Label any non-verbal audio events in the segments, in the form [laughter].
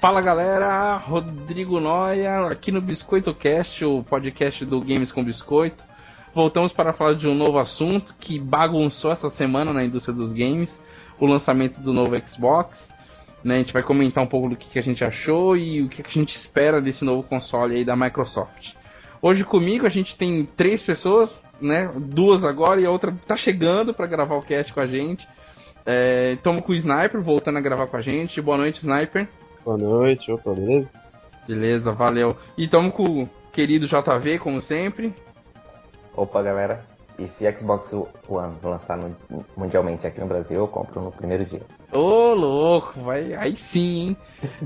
Fala galera, Rodrigo Noia, aqui no Biscoito Cast, o podcast do Games com Biscoito. Voltamos para falar de um novo assunto que bagunçou essa semana na indústria dos games, o lançamento do novo Xbox. Né, a gente vai comentar um pouco do que, que a gente achou e o que, que a gente espera desse novo console aí da Microsoft. Hoje comigo a gente tem três pessoas, né, duas agora e a outra tá chegando para gravar o cast com a gente. Estamos é, com o Sniper voltando a gravar com a gente. Boa noite, Sniper. Boa noite, opa, beleza? Beleza, valeu. E estamos com o querido JV, como sempre. Opa, galera. E se Xbox One lançar no, mundialmente aqui no Brasil, eu compro no primeiro dia. Ô, louco, vai, aí sim, hein?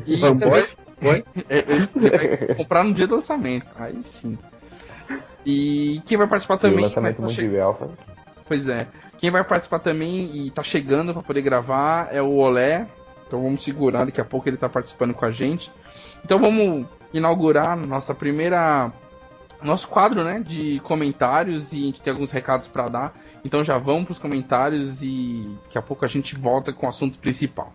E também, vai, é, você vai comprar no dia do lançamento, aí sim. E quem vai participar também... o lançamento tá mundial, che... Pois é. Quem vai participar também e tá chegando para poder gravar é o Olé, então vamos segurar, daqui a pouco ele está participando com a gente. Então vamos inaugurar nossa primeira nosso quadro, né, de comentários e a gente tem alguns recados para dar. Então já vamos para os comentários e daqui a pouco a gente volta com o assunto principal.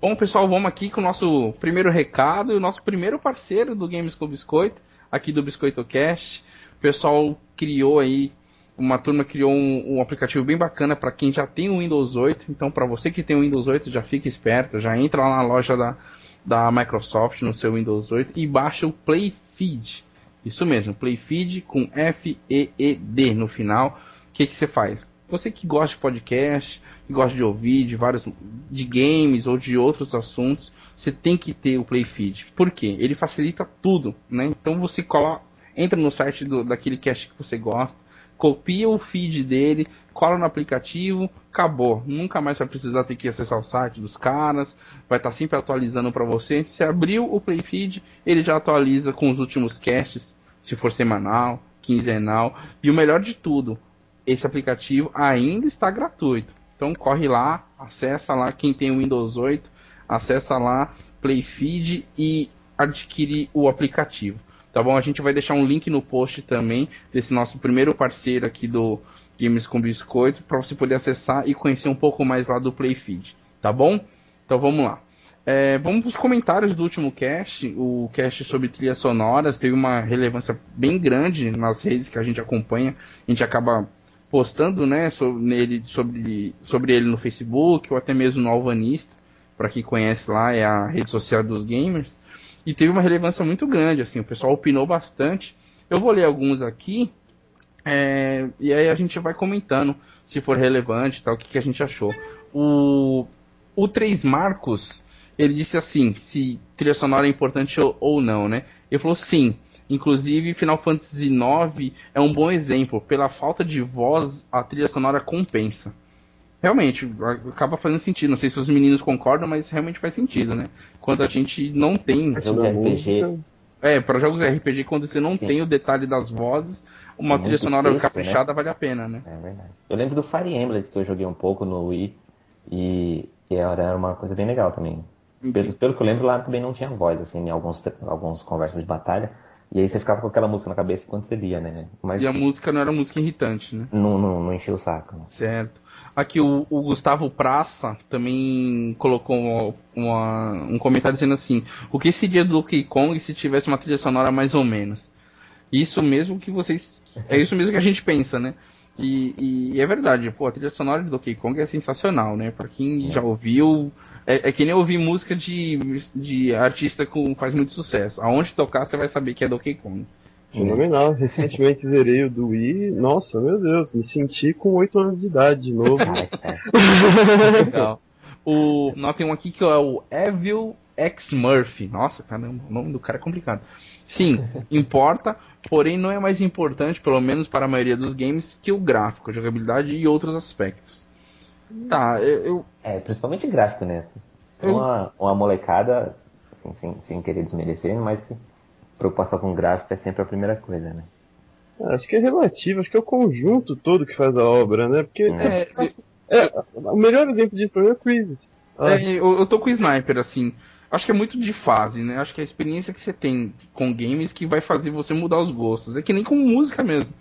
Bom, pessoal, vamos aqui com o nosso primeiro recado e o nosso primeiro parceiro do Games com Biscoito, aqui do Biscoito Cast. O pessoal criou aí, uma turma criou um, um aplicativo bem bacana para quem já tem o Windows 8. Então, para você que tem o Windows 8, já fica esperto, já entra lá na loja da, da Microsoft no seu Windows 8 e baixa o Playfeed. Isso mesmo, Playfeed com F-E-E-D no final. O que, que você faz? Você que gosta de podcast, que gosta de ouvir de vários de games ou de outros assuntos, você tem que ter o Playfeed. Por quê? Ele facilita tudo, né? Então você cola, entra no site do, daquele cast que você gosta, copia o feed dele, cola no aplicativo, acabou. Nunca mais vai precisar ter que acessar o site dos caras, vai estar tá sempre atualizando para você. Se abriu o Playfeed, ele já atualiza com os últimos casts, se for semanal, quinzenal. E o melhor de tudo, esse aplicativo ainda está gratuito. Então corre lá, acessa lá quem tem o Windows 8, acessa lá Playfeed e adquire o aplicativo. Tá bom? A gente vai deixar um link no post também desse nosso primeiro parceiro aqui do Games com Biscoito para você poder acessar e conhecer um pouco mais lá do Playfeed. Tá bom? Então vamos lá. É, vamos para os comentários do último cast. O cast sobre trilhas sonoras teve uma relevância bem grande nas redes que a gente acompanha. A gente acaba postando né, sobre, nele, sobre, sobre ele no Facebook ou até mesmo no Alvanista, para quem conhece lá, é a rede social dos gamers. E teve uma relevância muito grande, assim, o pessoal opinou bastante. Eu vou ler alguns aqui, é, e aí a gente vai comentando se for relevante tal, o que, que a gente achou. O, o 3 Marcos, ele disse assim, se trilha sonora é importante ou, ou não, né? Ele falou sim, Inclusive, Final Fantasy IX é um bom exemplo. Pela falta de voz, a trilha sonora compensa. Realmente, acaba fazendo sentido. Não sei se os meninos concordam, mas realmente faz sentido, né? Quando a gente não tem. Jogo RPG. É, para jogos RPG, quando você não Sim. tem o detalhe das vozes, uma é trilha sonora texto, caprichada né? vale a pena, né? É verdade. Eu lembro do Fire Emblem, que eu joguei um pouco no Wii, e, e era uma coisa bem legal também. Pelo, pelo que eu lembro, lá também não tinha voz, assim, em alguns, alguns conversas de batalha. E aí você ficava com aquela música na cabeça quando você lia, né? Mas... E a música não era música irritante, né? Não, não, não encheu o saco. Né? Certo. Aqui o, o, Gustavo Praça também colocou uma, um comentário dizendo assim: O que seria do Donkey Kong se tivesse uma trilha sonora mais ou menos? Isso mesmo que vocês. É isso mesmo que a gente pensa, né? E, e, é verdade, pô, a trilha sonora de Donkey Kong é sensacional, né? Pra quem já ouviu, é, é, que nem ouvir música de, de artista com faz muito sucesso. Aonde tocar, você vai saber que é Donkey Kong. Fenomenal. [laughs] Recentemente zerei o do Wii. Nossa, meu Deus, me senti com 8 anos de idade de novo. Legal. O, nós tem um aqui que é o Evil X Murphy. Nossa, caramba, o nome do cara é complicado. Sim, [laughs] importa. porém não é mais importante, pelo menos para a maioria dos games, que o gráfico, a jogabilidade e outros aspectos. Tá, eu. eu é, principalmente gráfico, né? Eu... Uma, uma molecada, assim, sem, sem querer desmerecer, mas que preocupação com gráfico é sempre a primeira coisa, né? Acho que é relativo, acho que é o conjunto todo que faz a obra, né? Porque é, é, é, o melhor exemplo disso pra mim é o Crisis. Ah. É, eu, eu tô com o Sniper, assim. Acho que é muito de fase, né? Acho que é a experiência que você tem com games que vai fazer você mudar os gostos. É que nem com música mesmo.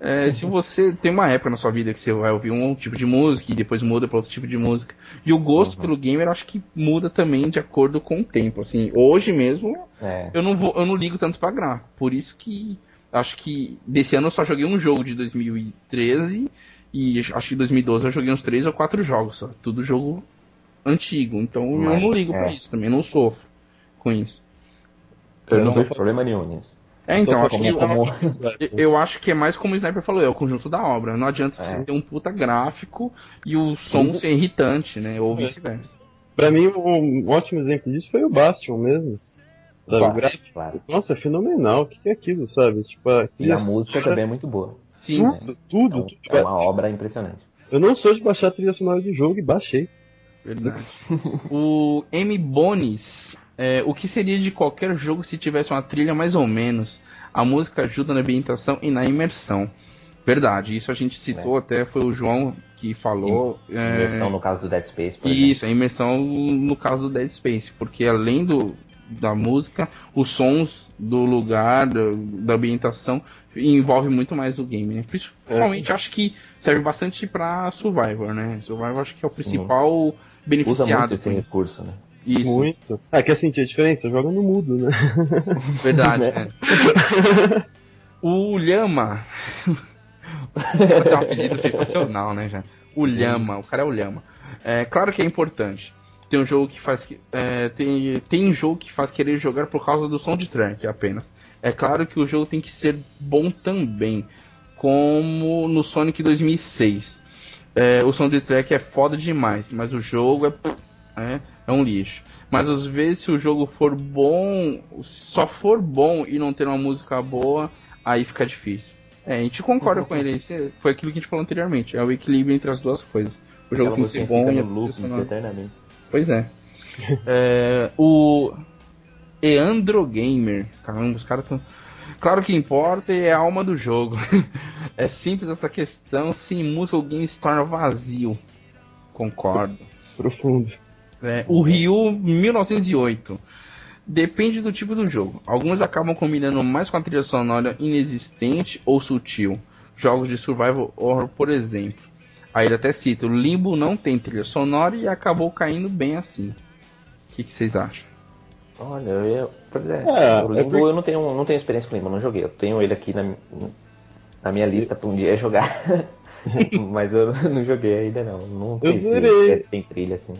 É, se você tem uma época na sua vida que você vai ouvir um tipo de música e depois muda para outro tipo de música. E o gosto uhum. pelo gamer acho que muda também de acordo com o tempo. Assim, hoje mesmo é. eu não vou, eu não ligo tanto para gráfico. Por isso que acho que desse ano eu só joguei um jogo de 2013 e acho que 2012 eu joguei uns três ou quatro jogos só. Tudo jogo antigo. Então Mas, eu não ligo é. para isso também, não sofro com isso. Eu não vejo problema nenhum nisso. É, então, acho que, como... eu, eu, acho que é mais como o Sniper falou, é o conjunto da obra. Não adianta é. você ter um puta gráfico e o som Isso. ser irritante, né? Ou é. vice-versa. Pra mim, um ótimo exemplo disso foi o Bastion mesmo. Sabe, Bastion, claro. Nossa, é fenomenal. O que, é aquilo, sabe? Tipo, a e a música também é muito boa. Sim, tudo, tudo, é, tudo. É uma obra impressionante. Eu não sou de baixar a trilha sonora de jogo e baixei. Verdade. [laughs] o M. Bonis é, o que seria de qualquer jogo se tivesse uma trilha mais ou menos? A música ajuda na ambientação e na imersão. Verdade, isso a gente citou é. até, foi o João que falou. É, imersão é... no caso do Dead Space, por Isso, exemplo. a imersão no caso do Dead Space, porque além do, da música, os sons do lugar, da, da ambientação, envolve muito mais o game, né? Principalmente é. acho que serve bastante para Survivor, né? Survivor acho que é o principal Sim. beneficiado. Usa muito esse recurso, né? Isso. Muito. Ah, quer sentir a diferença? Joga no mudo, né? [laughs] Verdade, né? é. O Lhama. é [laughs] um apelido sensacional, né, já? O Lhama, o cara é o Lhama. É claro que é importante. Tem um jogo que faz. É, tem, tem um jogo que faz querer jogar por causa do soundtrack apenas. É claro que o jogo tem que ser bom também. Como no Sonic 2006. É, o soundtrack é foda demais, mas o jogo é, é é um lixo. Mas às vezes se o jogo for bom, só for bom e não ter uma música boa, aí fica difícil. É, a gente concorda com ele. Foi aquilo que a gente falou anteriormente. É o equilíbrio entre as duas coisas. O jogo tem que ser bom e a loop, eternamente. Pois é. [laughs] é. O Eandro Gamer. Caramba, os caras estão. Claro que importa e é a alma do jogo. [laughs] é simples essa questão. Sem música o game se torna vazio. Concordo. Profundo. É, o Ryu 1908. Depende do tipo do jogo. Alguns acabam combinando mais com a trilha sonora inexistente ou sutil. Jogos de survival horror, por exemplo. Aí ele até cita: o Limbo não tem trilha sonora e acabou caindo bem assim. O que, que vocês acham? Olha, eu, exemplo, é, o é Limbo é eu não tenho, não tenho experiência com o Limbo, não joguei. Eu tenho ele aqui na, na minha lista para um dia jogar. [laughs] Mas eu não joguei ainda não. Não sei se tem trilha assim.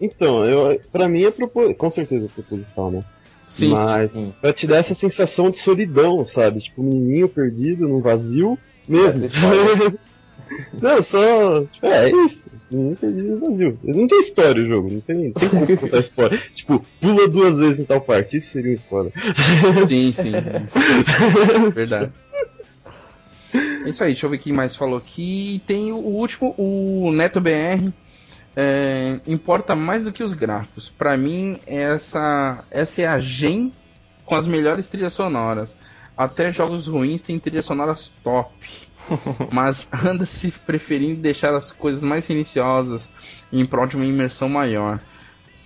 Então, eu, pra mim é propor... com certeza é proposital, né? Sim, Mas sim, sim. pra te dar essa sensação de solidão, sabe? Tipo, um menininho perdido num vazio mesmo. [laughs] não, só. Tipo, é, é isso. Perdido no vazio. Não tem história o jogo, não tem, não tem como contar história. [laughs] tipo, pula duas vezes em tal parte, isso seria uma história. sim, sim. [laughs] Verdade. É isso aí, deixa eu ver quem mais falou aqui. Tem o último, o Neto BR é, importa mais do que os gráficos. Para mim, essa, essa é a gen com as melhores trilhas sonoras. Até jogos ruins têm trilhas sonoras top. [laughs] mas anda se preferindo deixar as coisas mais silenciosas em prol de uma imersão maior.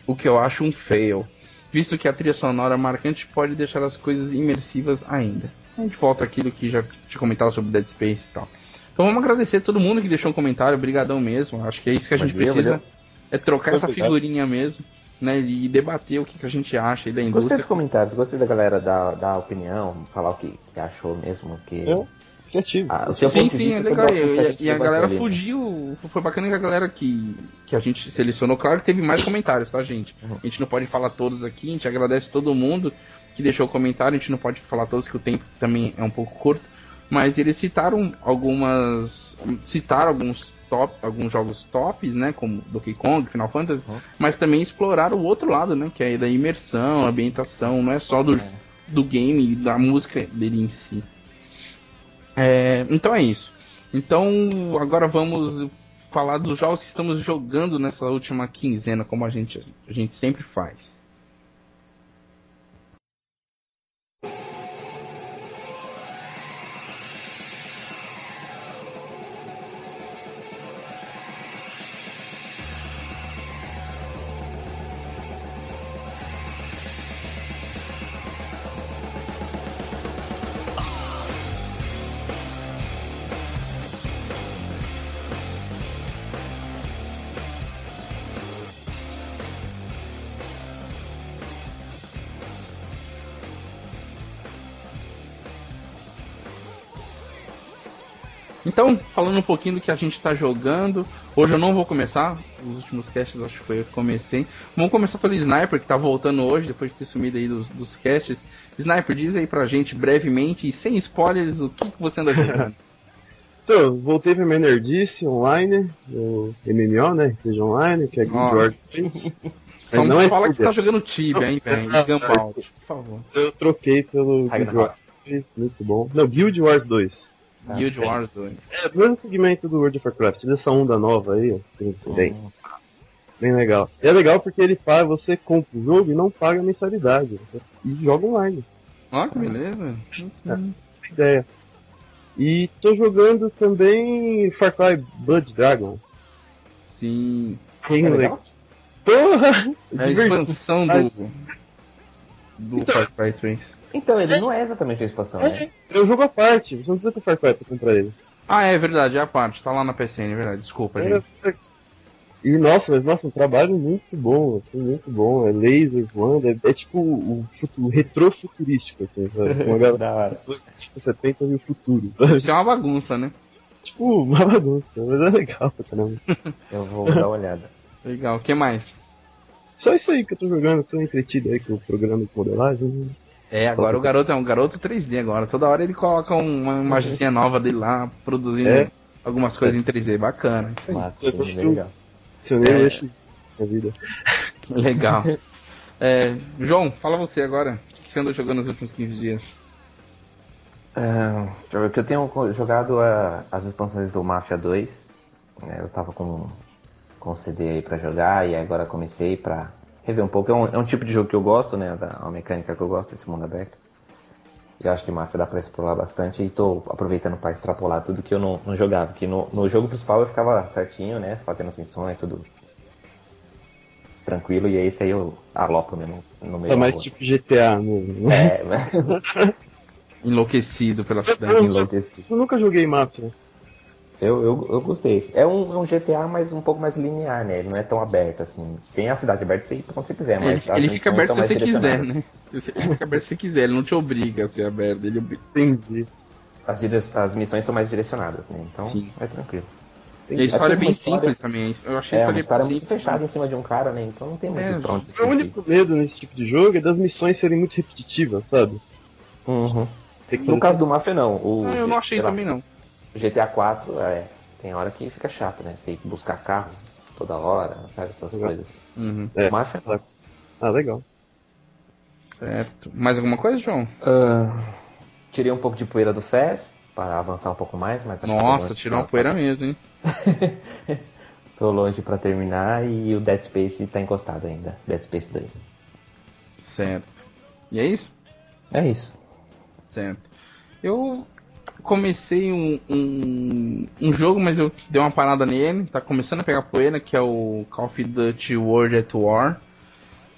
O que eu acho um fail. Visto que a trilha sonora marcante pode deixar as coisas imersivas ainda. A gente volta àquilo que já tinha comentado sobre Dead Space e tal. Então vamos agradecer a todo mundo que deixou um comentário, obrigadão mesmo. Acho que é isso que a gente valeu, precisa. Valeu. É trocar essa figurinha mesmo, né? E debater o que, que a gente acha aí da indústria. Gostei dos comentários, gostei da galera dar, dar opinião, falar o que, que achou mesmo. Que... Eu? Criativo. Ah, sim, sim, é legal. E, e a galera fugiu. Foi bacana que a galera que, que a gente selecionou. Claro que teve mais comentários, tá, gente? Uhum. A gente não pode falar todos aqui. A gente agradece todo mundo que deixou comentário. A gente não pode falar todos, que o tempo também é um pouco curto mas eles citaram algumas citaram alguns top alguns jogos tops né como Donkey Kong Final Fantasy uhum. mas também exploraram o outro lado né que é da imersão ambientação não é só do, é. do game da música dele em si É, então é isso. Então agora vamos falar dos jogos que estamos jogando nessa última quinzena, como a gente, a gente sempre faz. Então, falando um pouquinho do que a gente está jogando, hoje eu não vou começar, os últimos casts acho que foi eu que comecei. Vamos começar pelo Sniper, que está voltando hoje, depois de ter sumido aí dos, dos casts. Sniper, diz aí pra gente brevemente e sem spoilers o que, que você anda jogando. [laughs] então, voltei pra minha Nerdice online, o MMO, né? Seja online, que é Guild Wars Só não é fala que você tá jogando Tibia, hein, velho? Por favor. Eu troquei pelo Guild Wars 2, muito bom. Não, Guild Wars 2. Guild Wars 2. É, o mesmo segmento do World of Warcraft, dessa onda nova aí, assim, bem. Bem legal. E é legal porque ele paga, você compra o jogo e não paga mensalidade. E joga online. Ó, que beleza. É, ideia. E tô jogando também Far Cry Blood Dragon. Sim. Bem é legal. Porra! É a expansão do, do então, Far Cry 3. Então, ele não é exatamente a expansão, é, né? É um jogo à parte, você não precisa ter Far Cry pra comprar ele. Ah, é verdade, é a parte, tá lá na PCN, é verdade, desculpa, é, gente. E nossa, mas nossa, um trabalho muito bom, assim, muito bom. É laser voando, é, é tipo o, o retrofuturístico, assim, sabe? [laughs] Uma galera da hora. Tipo 70 e o futuro. Sabe? Isso é uma bagunça, né? Tipo, uma bagunça, mas é legal pra caramba. [laughs] Eu vou dar uma olhada. Legal, o que mais? Só isso aí que eu tô jogando, tô entretido aí com o programa de modelagem. É, agora o garoto é um garoto 3D agora. Toda hora ele coloca uma imagenzinha nova dele lá, produzindo é. algumas coisas em 3D. Bacana. Massa, legal. eu nem é... vida. [laughs] Legal. [laughs] É, João, fala você agora. O que você andou jogando nos últimos 15 dias? É, eu tenho jogado a, as expansões do Mafia 2. É, eu tava com, com o CD aí pra jogar e agora comecei pra rever um pouco. É um, é um tipo de jogo que eu gosto, né? Da, uma mecânica que eu gosto, esse mundo aberto. Eu acho que Mafia dá pra explorar bastante e tô aproveitando para extrapolar tudo que eu não, não jogava. Porque no, no jogo principal eu ficava certinho, né? Fazendo as missões, tudo tranquilo, e aí esse aí eu alopo mesmo no meio. É mais tipo GTA mesmo. É, [laughs] mas... Enlouquecido pela cidade. Enlouquecido. Eu nunca joguei Mafia. Eu, eu, eu gostei. É um, é um GTA, mas um pouco mais linear, né? Ele não é tão aberto assim. Tem a cidade aberta, você quando você quiser, mas. Ele, ele fica aberto se você quiser, né? Ele fica aberto se você quiser, ele não te obriga a ser aberto. Ele... Entendi. As, as missões são mais direcionadas, né? Então Sim. é tranquilo. E a história é bem história... simples também. Eu achei é, a história, uma história muito fechada em cima de um cara, né? Então não tem muito é, pronto. O único medo nesse tipo de jogo é das missões serem muito repetitivas, sabe? Uhum. No caso do Mafia, não. O, ah, eu não achei isso também, não. GTA 4 é, tem hora que fica chato, né? Você ir buscar carro toda hora, sabe? Essas legal. coisas. Uhum. É. Mas, ah, legal. Certo. Mais alguma coisa, João? Uh, tirei um pouco de poeira do Fest para avançar um pouco mais, mas Nossa, tirou uma poeira mesmo, hein? [laughs] tô longe para terminar e o Dead Space tá encostado ainda. Dead Space 2. Certo. E é isso? É isso. Certo. Eu comecei um, um, um, jogo, mas eu dei uma parada nele. Tá começando a pegar poeira, que é o Call of Duty World at War.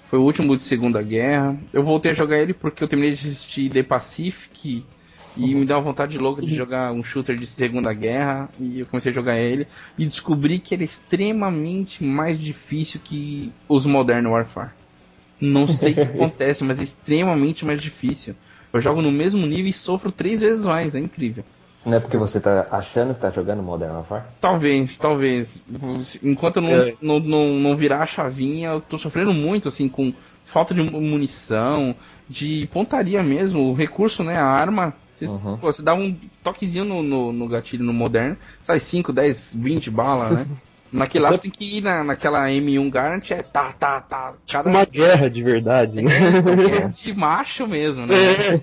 Foi o último de Segunda Guerra. Eu voltei a jogar ele porque eu terminei de assistir The Pacific e me deu uma vontade louca de jogar um shooter de Segunda Guerra. E eu comecei a jogar ele e descobri que ele é extremamente mais difícil que os Modern Warfare. Não sei o que [laughs] acontece, mas é extremamente mais difícil. Eu jogo no mesmo nível e sofro três vezes mais, é incrível. Não é porque você tá achando que tá jogando Modern Warfare? Talvez, talvez. Enquanto eu não, é. não, não, não virar a chavinha, eu tô sofrendo muito, assim, com falta de munição, de pontaria mesmo, o recurso, né, a arma. Você, uhum. pô, você dá um toquezinho no, no, no, gatilho no Modern, sai 5, 10, 20 balas, né? [laughs] Naquele lá você tem que ir na, naquela M1 Garant, é tá, tá, tá. Cada... Uma guerra de verdade, né? É, [laughs] de macho mesmo, né?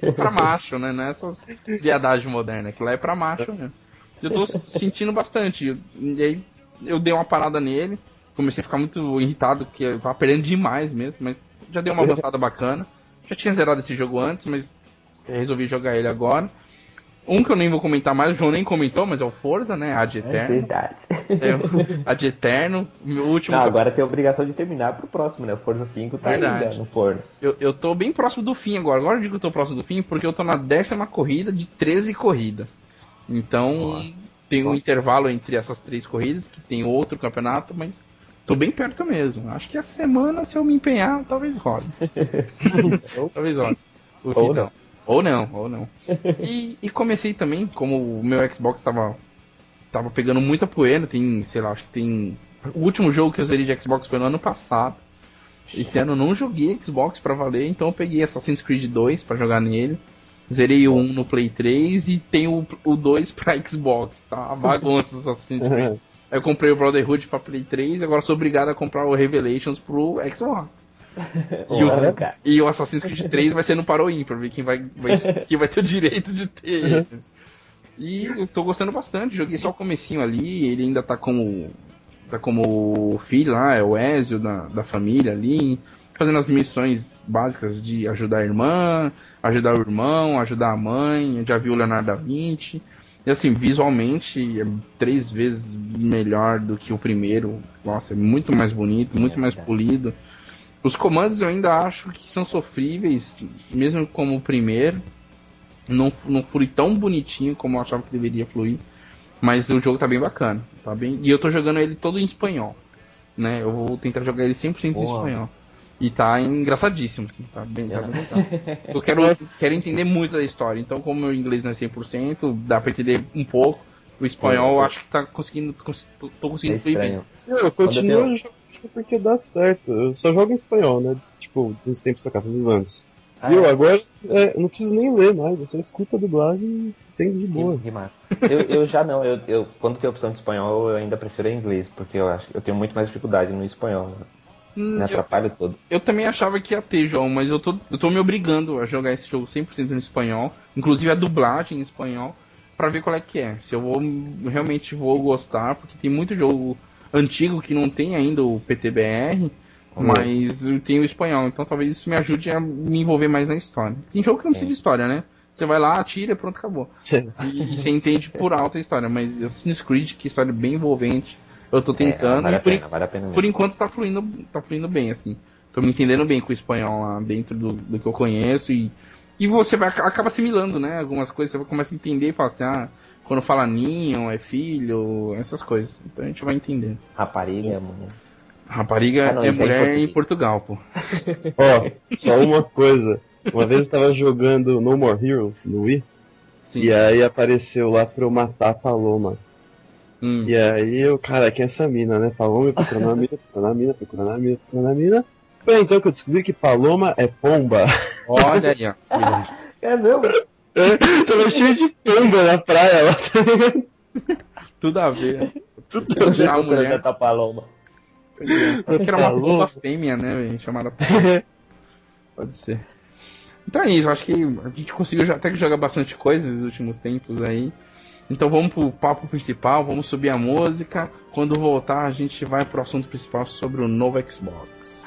É. Pra macho, né? Não é essas viadagens modernas. Aquilo lá é pra macho mesmo. Eu tô sentindo bastante. E aí eu dei uma parada nele. Comecei a ficar muito irritado, porque eu tava perdendo demais mesmo, mas já deu uma [laughs] avançada bacana. Já tinha zerado esse jogo antes, mas resolvi jogar ele agora. Um que eu nem vou comentar mais, o João nem comentou, mas é o Forza, né? Ad Eterno. É verdade. É, Ad Eterno. Meu último. Não, agora tem a obrigação de terminar pro próximo, né? O Forza 5 tá verdade. ainda no forno. Eu, eu tô bem próximo do fim agora. Agora eu digo que eu tô próximo do fim porque eu tô na décima corrida de 13 corridas. Então, tem um intervalo entre essas três corridas, que tem outro campeonato, mas tô bem perto mesmo. Acho que a semana, se eu me empenhar, talvez role. [laughs] talvez role. Ou não. Ou não, ou não. [laughs] E, e, comecei também, como o meu Xbox tava, tava pegando muita poeira, tem, sei lá, acho que tem. O último jogo que eu zerei de Xbox foi no ano passado. Esse ano eu não joguei Xbox para valer, então eu peguei Assassin's Creed 2 para jogar nele. Zerei o 1 no Play 3 e tenho o 2 pra Xbox, tá? Bagunça Assassin's Creed. [laughs] eu comprei o Brotherhood pra Play 3 e agora sou obrigado a comprar o Revelations pro Xbox [laughs] e, o, e, o, Assassin's Creed 3 vai ser no Paroim, pra ver quem vai, vai, [laughs] quem vai ter o direito de ter uhum. eles. E eu tô gostando bastante, joguei só o comecinho ali, ele ainda tá como. tá como filho lá, é o Ezio da, da família ali, fazendo as missões básicas de ajudar a irmã, ajudar o irmão, ajudar a mãe, já viu o Leonardo da Vinci. E assim, visualmente é três vezes melhor do que o primeiro. Nossa, é muito mais bonito, muito mais polido. Os comandos eu ainda acho que são sofríveis, mesmo como o primeiro. Não, não flui tão bonitinho como eu achava que deveria fluir. Mas o jogo tá bem bacana. Tá bem... E eu tô jogando ele todo em espanhol. Né? Eu vou tentar jogar ele 100% Boa. em espanhol. E tá engraçadíssimo. Assim, tá bem, tá bem Eu quero, quero entender muito da história. Então, como meu inglês não é 100%, dá pra entender um pouco. O espanhol eu acho que tá conseguindo. tô conseguindo é fluir bem. Eu continuo porque dá certo. Eu só jogo em espanhol, né? Tipo, nos tempos da casa dos anos. Ah, e eu é? agora é, não preciso nem ler mais, você escuta a dublagem e tem de boa. Que, que eu, eu já não, eu, eu, quando tem opção de espanhol, eu ainda prefiro inglês, porque eu acho eu tenho muito mais dificuldade no espanhol. Hum, me atrapalha eu, todo. Eu também achava que ia ter, João, mas eu tô, eu tô me obrigando a jogar esse jogo 100% no espanhol, inclusive a dublagem em espanhol, para ver qual é que é. Se eu vou realmente vou gostar, porque tem muito jogo antigo que não tem ainda o PTBR, uhum. mas tem o espanhol, então talvez isso me ajude a me envolver mais na história. Tem jogo que não precisa de história, né? Você vai lá, atira, pronto, acabou. [laughs] e, e, você entende por alto a história, mas Assassin's Creed, que história bem envolvente, eu tô é, tentando é, vale e por, pena, vale por enquanto tá fluindo, tá fluindo bem, assim. Tô me entendendo bem com o espanhol lá dentro do, do que eu conheço e, e você vai, acaba assimilando, né? Algumas coisas você começa a entender e fala assim, ah, quando fala ninho, é filho, essas coisas. Então a gente vai entender. Rapariga é mulher. Rapariga ah, não, é, é mulher em, em Portugal, pô. [laughs] Ó, só uma coisa. Uma vez eu tava jogando No More Heroes no Wii. Sim. E aí apareceu lá pra eu matar a Paloma. Hum. E aí eu, cara, quem é essa mina, né? Paloma procurando a mina, procurando a mina, procurando a mina, procurando a mina. Foi então que eu descobri que Paloma é pomba. Olha aí, ó. [laughs] é mesmo? Tava cheio de pomba na praia lá. Tudo a ver. Tudo a ver. A mulher da paloma. Eu que era uma pomba fêmea, né, Chamada [laughs] pomba. Pode ser. Então é isso, acho que a gente conseguiu até que jogar bastante coisa nos últimos tempos aí. Então vamos pro papo principal, vamos subir a música. Quando voltar, a gente vai pro assunto principal sobre o novo Xbox.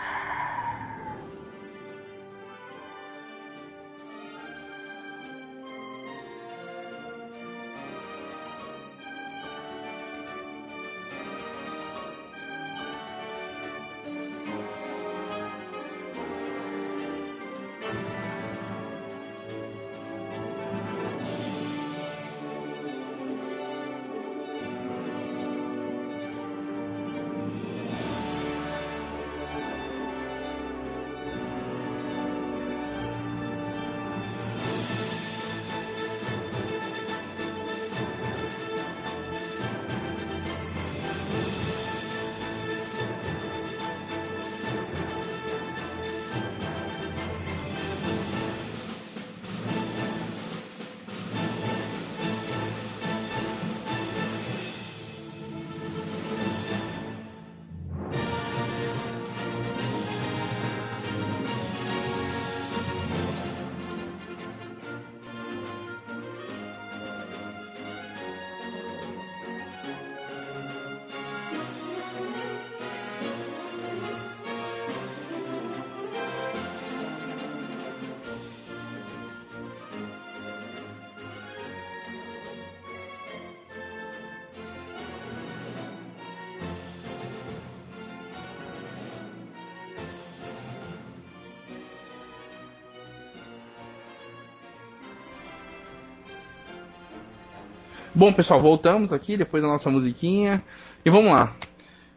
Bom, pessoal, voltamos aqui depois da nossa musiquinha. E vamos lá.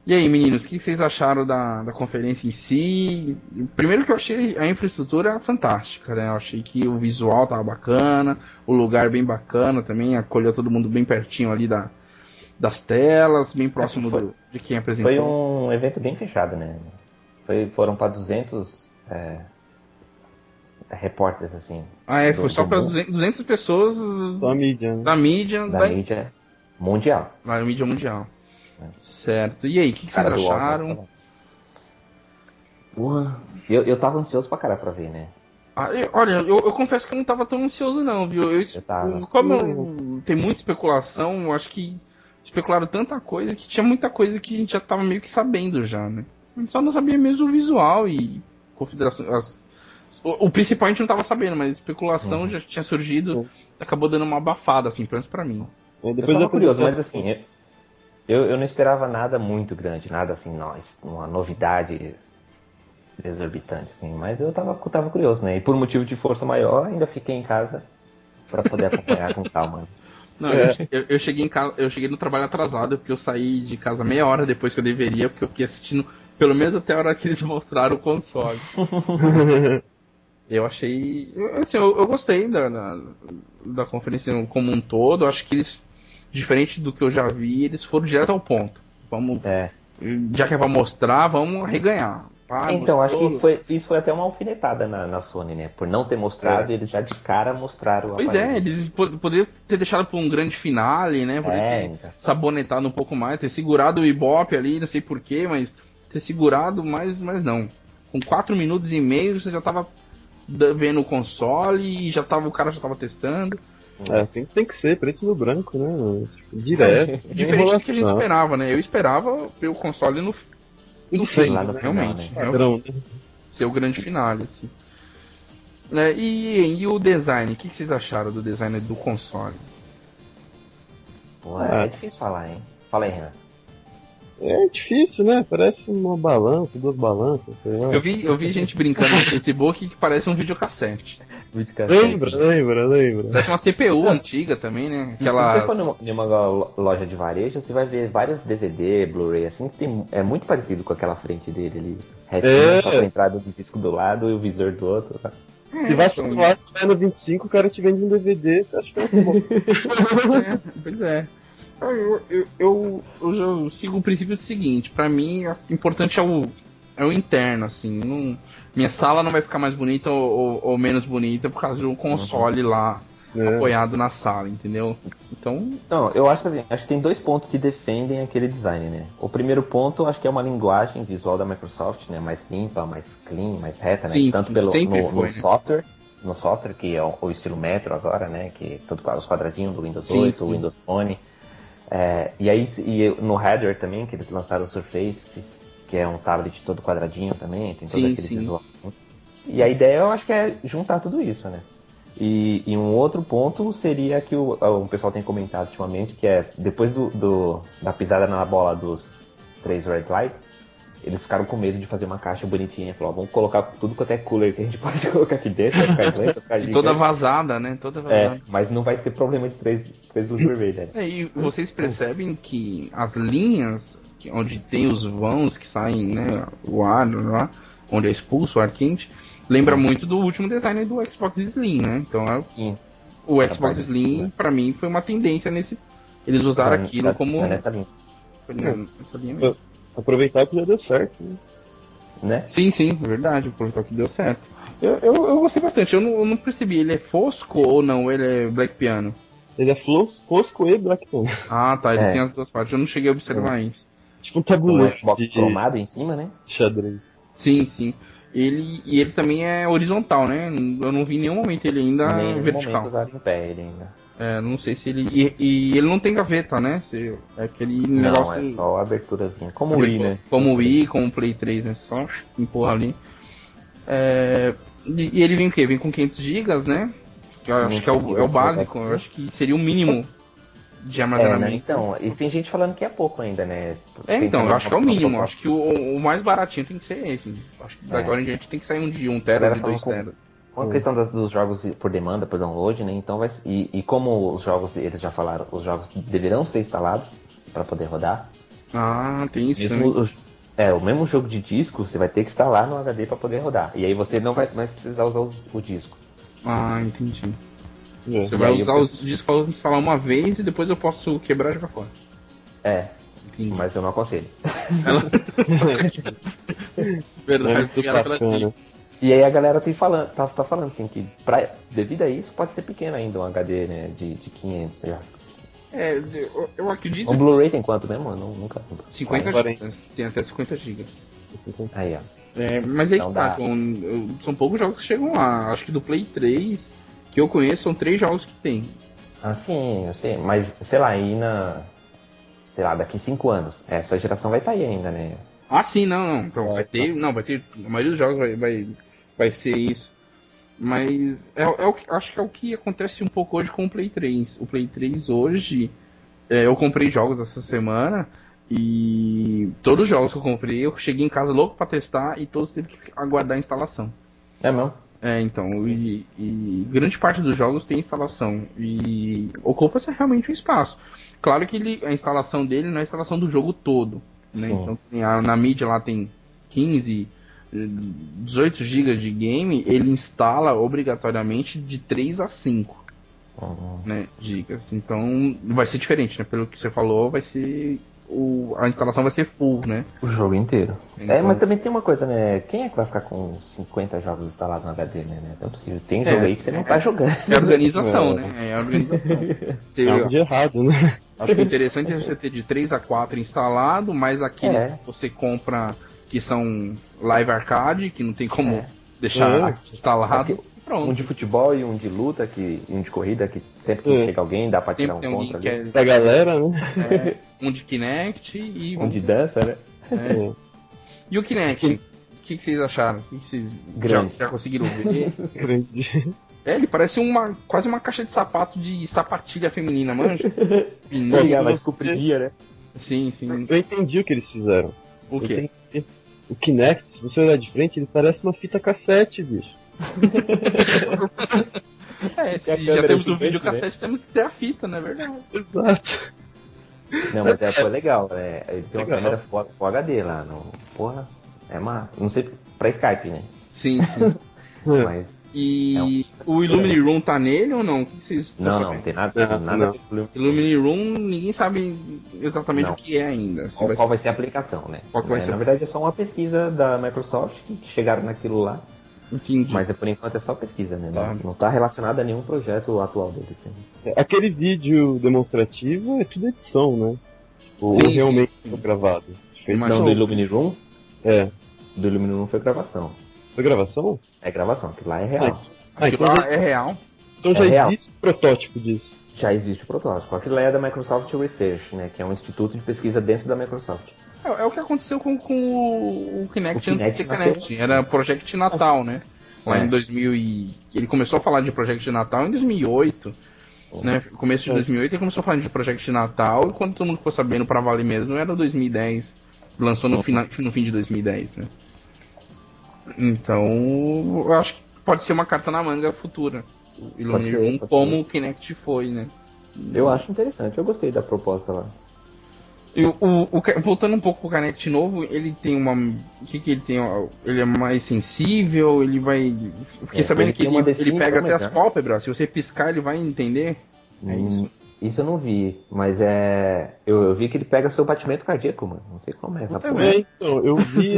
E aí, meninos, o que vocês acharam da, da conferência em si? Primeiro que eu achei a infraestrutura fantástica, né? Eu achei que o visual tava bacana, o lugar bem bacana também, acolheu todo mundo bem pertinho ali da, das telas, bem próximo foi, do, de quem apresentou. Foi um evento bem fechado, né? Foi, foram para 200 é, repórteres, assim. Ah, é, foi só para 200 pessoas da mídia. Né? Da mídia, da, da mídia mundial. Da mídia mundial. Certo. E aí, o que, que vocês acharam? Porra, eu, eu tava ansioso pra caralho pra ver, né? Ah, eu, olha, eu, eu, confesso que eu não tava tão ansioso não, viu? Eu, eu tava. Como eu, tem muita especulação, eu acho que especularam tanta coisa que tinha muita coisa que a gente já tava meio que sabendo já, né? A gente só não sabia mesmo o visual e. As, o, o, principal a gente não tava sabendo, mas especulação uhum. já tinha surgido, uhum. acabou dando uma abafada, assim, pelo menos pra mim. Eu, depois eu tava curioso, mas assim, eu, eu não esperava nada muito grande, nada assim, nós, uma novidade exorbitante, assim, mas eu tava, tava curioso, né? E por motivo de força maior, ainda fiquei em casa para poder acompanhar com calma. [laughs] Não, é. eu, eu, cheguei em casa, eu cheguei no trabalho atrasado, porque eu saí de casa meia hora depois que eu deveria, porque eu fiquei assistindo pelo menos até a hora que eles [laughs] mostraram o console. [laughs] eu achei. Assim, eu, eu gostei da, da, da conferência como um todo, acho que eles diferente do que eu já vi, eles foram direto ao ponto. Vamos. É. Já que é pra mostrar, vamos reganhar. Ah, então, mostrou. acho que isso foi, isso foi até uma alfinetada na, na Sony, né? Por não ter mostrado, é. eles já de cara mostraram Pois aparelho. é, eles poderiam ter deixado pra um grande finale, né? Poder é, ter então. sabonetado um pouco mais, ter segurado o Ibope ali, não sei porquê, mas ter segurado, mas, mas não. Com 4 minutos e meio você já tava vendo o console e já tava, o cara já tava testando. É, tem, tem que ser preto no branco, né? Tipo, direto. É, diferente do que a gente esperava, né? Eu esperava ver o console no, no fim, lá no realmente. Final, né? né? Ser o grande finale, assim. É, e, e o design? O que, vocês acharam do design do console? Pô, é, é difícil falar, hein? Fala aí, Renan. É difícil, né? Parece uma balança, duas balanças. Eu vi, eu vi gente brincando no Facebook que parece um videocassete. Lembra, lembra, lembra. Parece uma CPU antiga também, né? Aquela... Se você for numa, numa, loja de varejo, você vai ver vários DVD, Blu-ray, assim, que tem, é muito parecido com aquela frente dele ali. Retinho, é. só com a entrada do disco do lado e o visor do outro. Tá? É, Se vai então... lá, vai no 25, o cara te vende um DVD, você acha que é muito bom. [laughs] é, pois é. Eu, eu, eu, eu, sigo o princípio do seguinte, para mim, o importante é o, é o interno, assim, não minha sala não vai ficar mais bonita ou, ou, ou menos bonita por causa de um console uhum. lá é. apoiado na sala, entendeu? Então. Não, eu acho assim, acho que tem dois pontos que defendem aquele design, né? O primeiro ponto, acho que é uma linguagem visual da Microsoft, né? Mais limpa, mais clean, mais reta, né? Sim, Tanto sim, pelo no, foi, no né? software, no software, que é o, o, estilo Metro agora, né? Que todo os quadradinhos do Windows sim, 8, sim. Windows Phone. É, e aí e no header também, que eles lançaram o Surface, que é um tablet todo quadradinho também, tem todo sim, aquele sim. visual. E a ideia eu acho que é juntar tudo isso, né? E, e, um outro ponto seria que o, o pessoal tem comentado ultimamente, que é depois do, do, da pisada na bola dos três red lights, eles ficaram com medo de fazer uma caixa bonitinha. Falaram, vamos colocar tudo quanto é cooler que a gente [laughs] pode colocar aqui dentro, vai ficar vai ficar Toda vazada, né? Toda é, vazada. É, mas não vai ter problema de três, três luzes vermelhas. É, e vocês percebem que as linhas onde tem os vãos que saem, né, o ar lá, onde é expulso o ar quente, lembra muito do último design do Xbox Slim, né? Então é, o Xbox Slim para mim foi uma tendência nesse eles usaram é, aquilo como é nessa linha. Foi nessa linha mesmo. Aproveitar que já deu certo, né? né? Sim, sim, é verdade, aproveitar que deu certo. Eu, eu, eu gostei bastante, eu não, eu não, percebi, ele é fosco ou não, ele é black piano? Ele é fosco e black piano. Ah, tá, ele é. tem as duas partes, eu não cheguei a observar é. isso. Tipo um tabuleiro. Um Xbox de... cromado em cima, né? Xadrez. Sim, sim. Ele, e ele também é horizontal, né? Eu não vi em nenhum momento ele ainda nenhum vertical. Momento em pé ele ainda. É, não sei se ele. E, e, ele não tem gaveta, né? Se, é aquele não, negócio. é só aberturazinha. Como o Wii, né? Como o Wii, como o Play 3, né? Só empurra ali. É, e, ele vem o quê? Vem com 500 GB, né? Que eu acho que é o, é o básico. Eu acho que seria o mínimo [laughs] de armazenamento. É, né? Então, e tem gente falando que é pouco ainda, né? É, então, eu acho que é o mínimo. Acho que o, o, mais baratinho tem que ser esse. Acho que é. agora a gente tem que sair um de um tera de dois tera. Com a questão das, dos jogos por demanda, por download, né? Então vai, e, e como os jogos, eles já falaram, os jogos deverão ser instalados para poder rodar. Ah, tem isso mesmo, É, o mesmo jogo de disco, você vai ter que instalar no HD para poder rodar. E aí você não vai mais precisar usar o, o disco. Ah, entendi. É. Você vai usar os discos para instalar uma vez e depois eu posso quebrar e jogar fora. É, Entendi. mas eu não aconselho. Ela... [laughs] Verdade, obrigado pela dica. E aí a galera tem falando, tá, tá falando assim que pra, devido a isso pode ser pequeno ainda um HD né, de, de 500, sei lá. É, eu, eu acredito. O Blu-ray tem quanto mesmo? Eu não, nunca. 50 GB. Tem até 50 GB. Aí, ó. É, mas aí que tá, são, são poucos jogos que chegam lá. Acho que do Play 3, que eu conheço, são três jogos que tem. Ah, sim, eu sei. Mas, sei lá, aí na. Sei lá, daqui 5 anos. Essa geração vai estar tá aí ainda, né? Ah, sim, não, não. Então, vai ter. Não, vai ter. A maioria dos jogos vai, vai vai ser isso. Mas é, é o, acho que é o que acontece um pouco hoje com o Play 3. O Play 3 hoje, é, eu comprei jogos essa semana e todos os jogos que eu comprei, eu cheguei em casa louco para testar e todos teve que aguardar a instalação. É mesmo? É, então, e, e, grande parte dos jogos tem instalação e ocupa-se realmente um espaço. Claro que ele, a instalação dele não é a instalação do jogo todo, né? Então, a, na mídia lá tem 15 18 GB de game, ele instala obrigatoriamente de 3 a 5 uhum. né, gigas. Então vai ser diferente, né? Pelo que você falou, vai ser. O, a instalação vai ser full, né? O jogo inteiro. Então... É, mas também tem uma coisa, né? Quem é que vai ficar com 50 jogos instalados no HD, né? Não é possível. Tem jogo é, aí que você não tá jogando. É a organização, [laughs] né? É a organização. [laughs] Você, é algo de errado, né? Acho que o interessante é você ter de 3 a 4 instalado, mas aqueles é. que você compra que são live arcade, que não tem como é. deixar é. instalado. Pronto. Um de futebol e um de luta, que, e um de corrida, que sempre que é. chega alguém dá pra tirar um ponto ali. É... Da galera, né? É, um de Kinect e um, um de dança, né? É. [laughs] E o Kinect? O que, que, vocês acharam? O que, que vocês já, já, conseguiram ver? [laughs] Grande. É, ele parece uma quase uma caixa de sapato de sapatilha feminina, manja. [laughs] Fininha, mais compridinha, né? Sim, sim. Eu entendi o que eles fizeram. O quê? O Kinect, se você olhar de frente, ele parece uma fita cassete, bicho. é, se já temos o vídeo né? cassete, temos que ter a fita, não é verdade? Exato. Não, mas é, foi legal. É, ele tem uma legal. câmera Full, Full HD lá. No, porra, é uma. Não sei pra Skype, né? Sim, sim. [laughs] mas e é um... o Illumine Room tá nele ou não? O que vocês Não, não, tem nada, não, nada não. Illumine Room, ninguém sabe exatamente não. o que é ainda. Qual, vai, qual ser... vai, ser... a aplicação, né? Qual vai é, ser... Na verdade é só uma pesquisa da Microsoft que chegaram naquilo lá. Entendi. Mas é, por enquanto é só pesquisa, né? Tá. Não, está relacionado a nenhum projeto atual deles. Né? Aquele vídeo demonstrativo é tudo edição, né? Ou sim, realmente sim, foi gravado? Não, do Illumine Room? É. Do Illumine Room foi gravação. Foi gravação? É gravação, aquilo lá é real. Ah, aquilo então lá é real. Então já é real. existe protótipo disso. Já existe o protótipo. Aquilo lá é da Microsoft Research, né? Que é um instituto de pesquisa dentro da Microsoft. É, é o que aconteceu com, com o, Kinect o antes de Kinect. Era Project Natal, né? Lá é. em 2000 e... Ele começou a falar de Project Natal em 2008. Né? Começo de 2008 ele começou a falar de Project Natal e quando todo mundo ficou sabendo pra valer mesmo era 2010. Lançou no, fina, no fim de 2010, né? Então, eu acho que pode ser uma carta na manga futura. Illumination como ser. o Kinect foi, né? Eu acho interessante, eu gostei da proposta lá. O, o, o, voltando um pouco pro Kinect novo, ele tem uma. O que, que ele tem? Ele é mais sensível, ele vai. Fiquei é, sabendo que ele, ele pega até as pálpebras, se você piscar ele vai entender. É hum, isso. Isso eu não vi, mas é. Eu, eu vi que ele pega seu batimento cardíaco, mano. Não sei como é. Eu também, então, eu vi.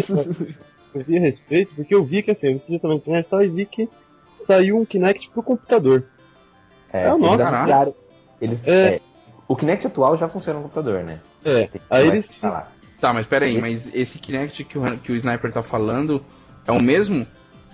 eu vi a respeito, porque eu vi que assim, tava na internet e vi que saiu um Kinect pro computador. É, é eles anunciaram. Eles, é. É, o Kinect atual já funciona no computador, né? É. Aí eles. Tá, mas pera aí, mas esse Kinect que o, que o Sniper tá falando é o mesmo?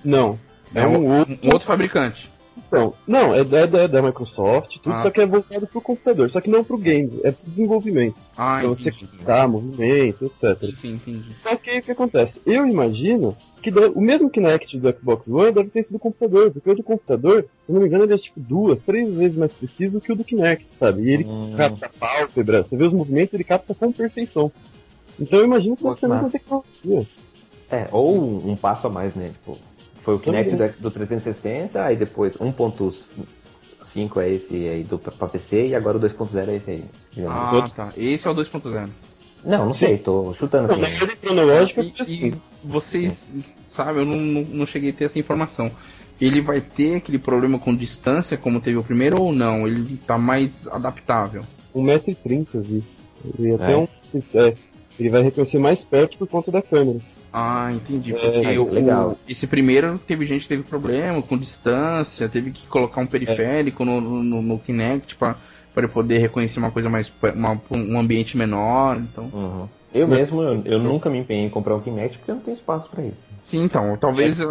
Não. É, é um, um, outro... um outro fabricante. Então, não, é da, da, da Microsoft, tudo, ah. só que é voltado pro computador, só que não pro game, é pro desenvolvimento. Ah, pra você clicar, movimento, etc. Sim, entendi. Só que o que acontece? Eu imagino que o mesmo Kinect do Xbox One deve ser esse do computador, porque o do computador, se não me engano, ele é tipo duas, três vezes mais preciso que o do Kinect, sabe? E ele hum. capta a pálpebra, você vê os movimentos, ele capta com perfeição. Então eu imagino que deve ser a mesma tecnologia. É, ou um, um passo a mais, né? Tipo, Foi o Kinect do 360, aí depois 1.5 é esse aí do, pra PC e agora o 2.0 é esse aí. Ah, tá. Esse é o 2.0. Não, não sei, tô chutando assim. Não, cronológica e, e vocês sabem, eu não, não, não cheguei a ter essa informação ele vai ter aquele problema com distância como teve o primeiro ou não? Ele tá mais adaptável? 1,30m, vi. Ele, até é. um, é, ele vai reconhecer mais perto por conta da câmera. Ah, entendi. É, porque é, o, legal. esse primeiro teve gente que teve problema com distância, teve que colocar um periférico no, no, no Kinect para para poder reconhecer uma coisa mais uma, um ambiente menor, então. Uhum. Eu mesmo eu, eu, nunca me empenhei em comprar um Kinect porque eu não tenho espaço para isso. Sim, então, talvez. É.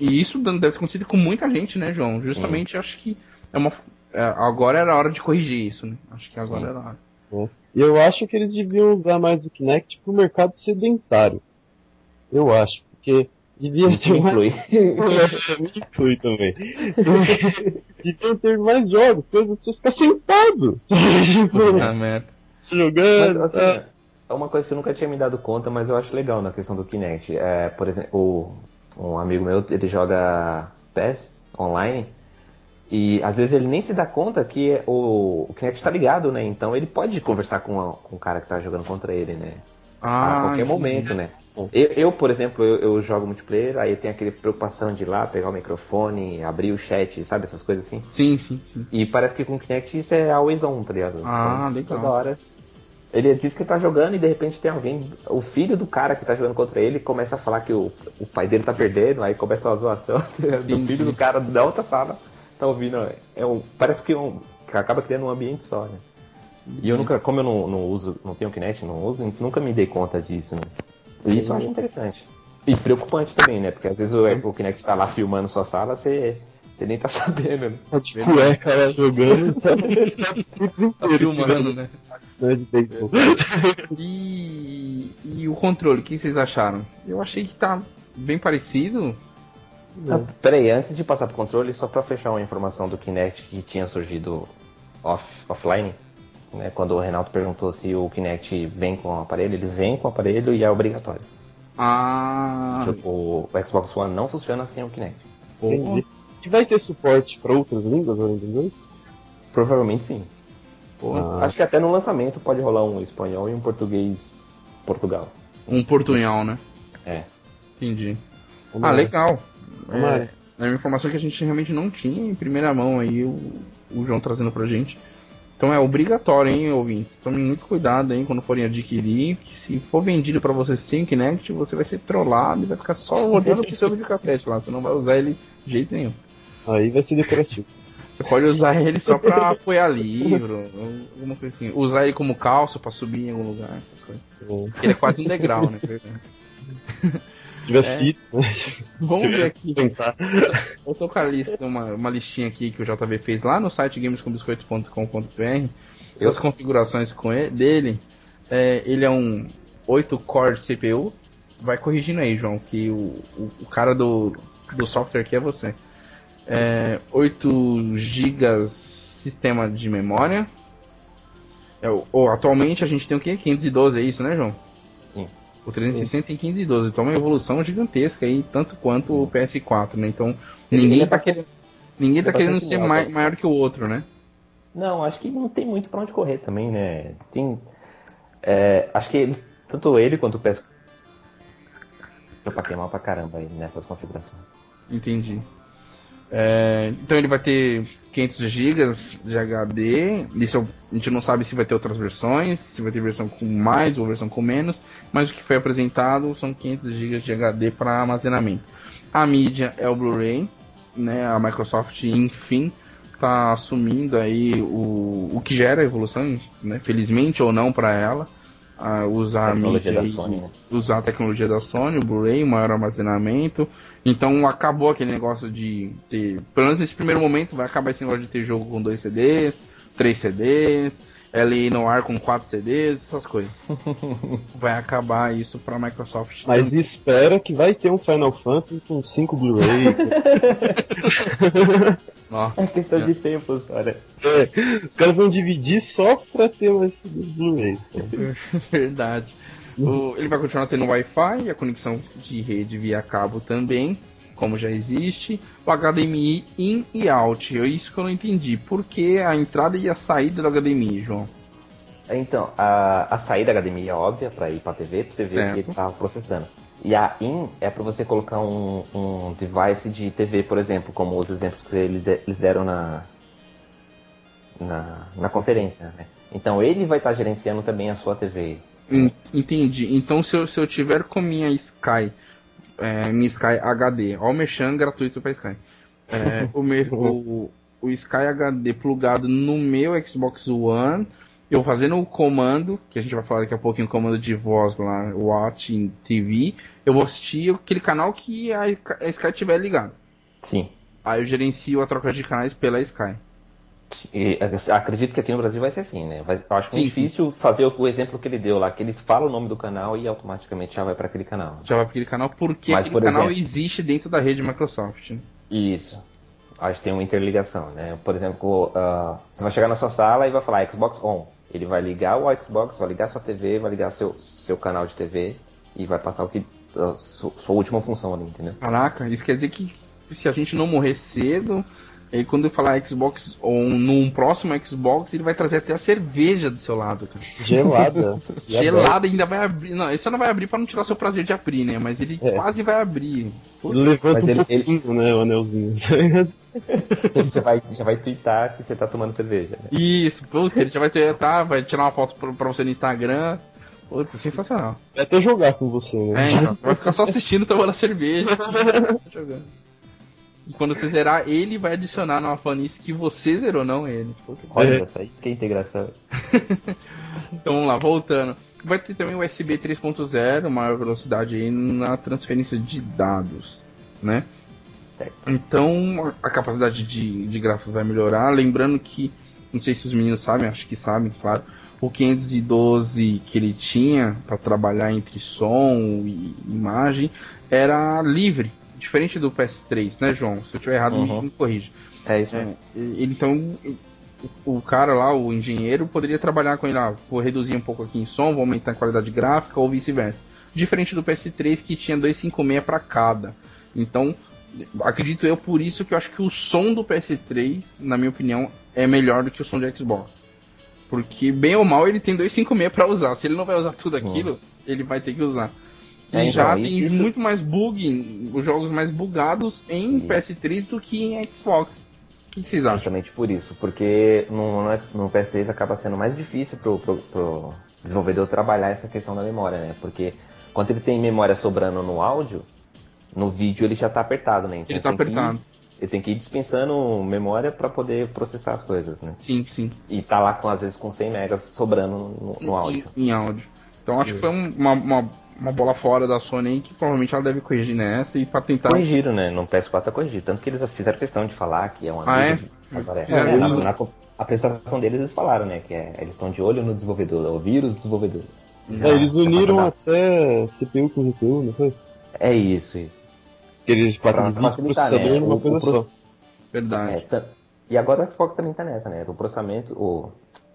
E isso deve ter acontecido com muita gente, né, João? Justamente Sim. acho que é uma, é, agora era a hora de corrigir isso, né? Acho que agora Sim. era a hora. É. E eu acho que eles deviam usar mais o Kinect pro mercado sedentário. Eu acho, porque devia isso ter inclui. mais... [laughs] me inclui também. [laughs] deviam ter mais jogos, coisas pra você ficar sentado. [laughs] ah, merda. Jogando. Mas, assim, ah é uma coisa que eu nunca tinha me dado conta, mas eu acho legal na questão do Kinect. É, por exemplo, um amigo meu, ele joga PES online e às vezes ele nem se dá conta que o, o Kinect está ligado, né? Então ele pode conversar com, a, com o cara que está jogando contra ele, né? Ah, a qualquer momento, né? Eu, eu, por exemplo, eu, eu, jogo multiplayer, aí tem aquele preocupação de ir lá, pegar o microfone, abrir o chat, sabe? Essas coisas assim. Sim, sim, sim. E parece que com o Kinect isso é always on, tá ligado? Ah, então, legal. Toda hora ele diz que tá jogando e de repente tem alguém, o filho do cara que tá jogando contra ele, começa a falar que o, o pai dele tá perdendo, aí começa uma zoação [laughs] do filho do cara da outra sala, tá ouvindo. É um, parece que, é um, que acaba criando um ambiente só, né? E eu nunca, como eu não, não uso, não tenho Kinect, não uso, nunca me dei conta disso, né? E isso eu acho interessante. E preocupante também, né? Porque às vezes o, o Kinect tá lá filmando sua sala, você você nem tá [laughs] sabendo, né? Tá de cueca lá jogando. tá, [laughs] tá filmando, né? E, e o controle, o que vocês acharam? Eu achei que tá bem parecido. Ah, peraí, antes de passar pro controle, só pra fechar uma informação do Kinect que tinha surgido off, offline, né, quando o Renato perguntou se o Kinect vem com o aparelho, ele vem com o aparelho e é obrigatório. Ah. Tipo, o Xbox One não funciona sem o Kinect. Entendi vai ter suporte para outras línguas além do inglês? Provavelmente sim. Ah. Acho que até no lançamento pode rolar um espanhol e um português Portugal. Um portunhol, né? É. Entendi. ah, legal. É, é uma informação que a gente realmente não tinha em primeira mão aí, o, o João trazendo pra gente. Então é obrigatório, hein, ouvintes? Tomem muito cuidado, hein, quando forem adquirir, que se for vendido para você sem Kinect, você vai ser trollado e vai ficar só rodando pro seu videocassete lá. Você não vai usar ele de jeito nenhum. Aí vai ser decorativo. Você pode usar ele só pra apoiar livro, alguma coisa assim. Usar ele como calço pra subir em algum lugar. Ele é quase um degrau, né? [laughs] Se tiver é. né? Vamos ver aqui. [laughs] Eu tô com a lista, uma, uma listinha aqui que o JV fez lá no site gamescombiscoito.com.br. As configurações com ele, dele. É, ele é um 8 core CPU. Vai corrigindo aí, João, que o, o, o cara do, do software aqui é você é, 8 GB sistema de memória. É, ou, atualmente a gente tem o que? 512, é isso, né, João? O 360 tem 512, então é uma evolução gigantesca aí, tanto quanto o PS4, né? Então ninguém tá querendo, ninguém tá querendo ser mai, maior que o outro, né? Não, acho que não tem muito pra onde correr também, né? Tem, é, acho que eles, tanto ele quanto o PS4 pra queimar pra caramba aí nessas configurações. Entendi. É, então ele vai ter 500 GB de HD. Isso a gente não sabe se vai ter outras versões, se vai ter versão com mais ou versão com menos, mas o que foi apresentado são 500 GB de HD para armazenamento. A mídia é o Blu-ray, né? A Microsoft, enfim, está assumindo aí o, o que gera a evolução, né? felizmente ou não para ela a usar a, mídia da Sony, né? usar a tecnologia da Sony, o Blu-ray, maior armazenamento. Então acabou aquele negócio de ter, pelo menos nesse primeiro momento, vai acabar esse negócio de ter jogo com dois CDs, três CDs, ela no ar com quatro CDs, essas coisas. [laughs] vai acabar isso pra Microsoft. Mas também. espera que vai ter um Final Fantasy com cinco Blu-ray. [laughs] Nossa, é questão é. de tempo, cara. É, os caras vão dividir só pra ter mais Blu-ray. [laughs] Verdade. O, ele vai continuar tendo Wi-Fi e a conexão de rede via cabo também. Como já existe, o HDMI in e out. É isso que eu não entendi. Por que a entrada e a saída do HDMI, João? Então, a, a saída da HDMI é óbvia para ir para a TV, para você ver certo. que ele está processando. E a in é para você colocar um, um device de TV, por exemplo, como os exemplos que eles, eles deram na, na, na conferência. Né? Então ele vai estar tá gerenciando também a sua TV. Entendi. Então se eu, se eu tiver com minha Sky, é, minha Sky HD, ó o Mechan gratuito para Sky. É, o, me, [laughs] o, o Sky HD plugado no meu Xbox One eu fazendo o comando, que a gente vai falar daqui a pouquinho, o comando de voz lá, Watching TV, eu vou assistir aquele canal que a, a Sky tiver ligado. Sim. Aí eu gerencio a troca de canais pela Sky. E, acredito que aqui no Brasil vai ser assim, né? Vai, eu acho sim, difícil sim. fazer o, o, exemplo que ele deu lá, que eles falam o nome do canal e automaticamente já vai para aquele canal. Já vai para aquele canal porque Mas, aquele por canal exemplo, existe dentro da rede Microsoft. Né? Isso. Acho que tem uma interligação, né? Por exemplo, uh, você vai chegar na sua sala e vai falar Xbox On. Ele vai ligar o Xbox, vai ligar sua TV, vai ligar seu, seu canal de TV e vai passar o que a sua, sua última função ali, entendeu? Caraca, isso quer dizer que se a gente não morrer cedo, e quando eu falar Xbox ou num próximo Xbox, ele vai trazer até a cerveja do seu lado, cara. Gelada. [laughs] Gelada ainda vai abrir. Não, ele só não vai abrir para não tirar seu prazer de abrir, né? Mas ele é. quase vai abrir. Levanta Mas um ele, ele... né, o anelzinho. [laughs] ele já vai, já vai twittar que você tá tomando cerveja. Né? Isso, puta, ele já vai twittar, vai tirar uma foto pra, pra você no Instagram. Puta, sensacional. Vai até jogar com você, né? É, então, vai ficar só assistindo, tomando cerveja. Assim, [laughs] jogando. E quando você zerar, ele vai adicionar numa fanlist que você zerou, não ele. Olha, é. isso que é integração. [laughs] então vamos lá, voltando. Vai ter também o USB 3.0, maior velocidade aí na transferência de dados, né? Então a capacidade de, de gráficos vai melhorar. Lembrando que, não sei se os meninos sabem, acho que sabem, claro. O 512 que ele tinha para trabalhar entre som e imagem era livre, diferente do PS3, né, João? Se eu estiver errado, uhum. me, corrija. É isso mesmo. É, então, o cara lá, o engenheiro, poderia trabalhar com ele lá, ah, vou reduzir um pouco aqui em som, vou aumentar a qualidade gráfica ou vice-versa. Diferente do PS3 que tinha 256 para cada. Então, acredito eu por isso que eu acho que o som do PS3, na minha opinião, é melhor do que o som de Xbox. Porque bem ou mal ele tem 256 para usar. Se ele não vai usar tudo aquilo, ele vai ter que usar. É, e então, já tem isso... muito mais bug, os jogos mais bugados em PS3 do que em Xbox. O que, vocês acham? Justamente por isso, porque no, no PS3 acaba sendo mais difícil pro, pro, pro, desenvolvedor trabalhar essa questão da memória, né? Porque quando ele tem memória sobrando no áudio, no vídeo ele já tá apertado, né? Então ele tá apertado. Ele tem que ir dispensando memória para poder processar as coisas, né? Sim, sim. E tá lá com, às vezes com 100 megas sobrando no, no áudio. Em, em áudio. Então acho que foi uma, uma uma bola fora da Sony aí que provavelmente ela deve corrigir nessa e para tentar. Corrigiram, né? No PS4 tá corrigido. Tanto que eles fizeram questão de falar que é uma. Ah, é? Agora, é. é na, na, a apresentação deles eles falaram, né? Que é, eles estão de olho no desenvolvedor, ouvir os desenvolvedores. É, eles uniram até CPU com GPU, não foi? É isso, isso. Que eles pra facilitar, né? O, o pro... Verdade. É, e agora o Xbox também tá nessa, né? O processamento, o,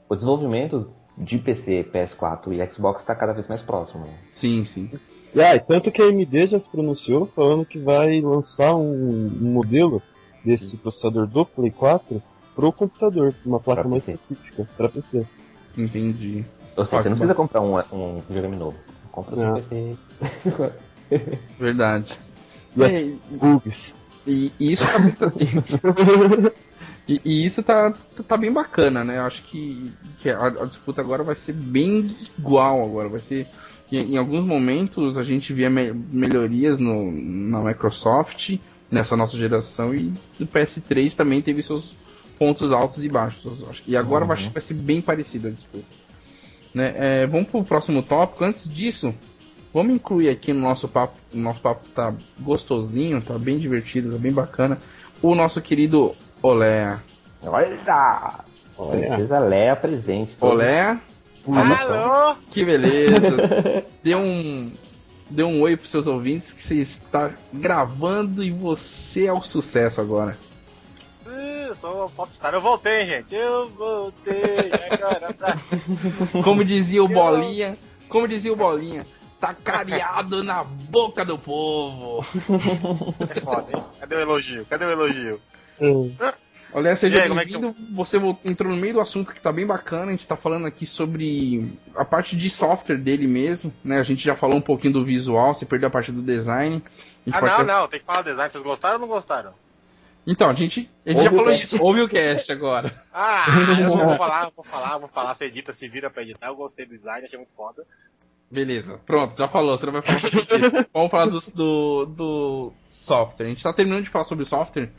o desenvolvimento de PC, PS4 e Xbox está cada vez mais próximo. Né? Sim, sim. Ah, tanto que a AMD já se pronunciou falando que vai lançar um, um modelo desse sim. processador do Play 4 pro computador, uma placa pra mais PC. específica, para PC. Entendi. Ou seja, você não precisa comprar um, um videogame novo. Compra seu PC. [laughs] Verdade. E, e, e, e isso tá [laughs] E, e, isso tá, tá bem bacana, né? Eu acho que, que a, a, disputa agora vai ser bem igual agora. Vai ser. Em, em alguns momentos a gente via me, melhorias no, na Microsoft nessa nossa geração e o PS3 também teve seus pontos altos e baixos. E agora uhum. que vai ser bem parecida a disputa. Né? É, vamos pro próximo tópico. Antes disso, vamos incluir aqui no nosso papo. O nosso papo tá gostosinho, tá bem divertido, tá bem bacana. O nosso querido Olé. Olha! Princesa Léa presente. Olé. Alô? Que beleza. [laughs] Dê um, dê um oi pros seus ouvintes que você está gravando e você é o sucesso agora. Eu sou um popstar. Eu voltei, gente. Eu voltei. Agora [laughs] Como dizia o Bolinha. Como dizia o Bolinha. tá cariado na boca do povo. É foda, hein? Cadê o elogio? Cadê o elogio? Hum. Olha, seja bem-vindo. É eu... Você entrou no meio do assunto que tá bem bacana. A gente tá falando aqui sobre a parte de software dele mesmo, né? A gente já falou um pouquinho do visual, você perdeu a parte do design. Ah, não, não, tem que falar do design. Vocês gostaram ou não gostaram? Então, a gente, a gente já falou isso. Ouve o cast agora. Ah, [laughs] eu vou falar, vou falar, vou falar. Você edita, se vira pra editar. Eu gostei do design, achei muito foda. Beleza, pronto, já falou, você não vai falar sobre [laughs] Vamos falar do, do, do, software. A gente tá terminando de falar sobre software.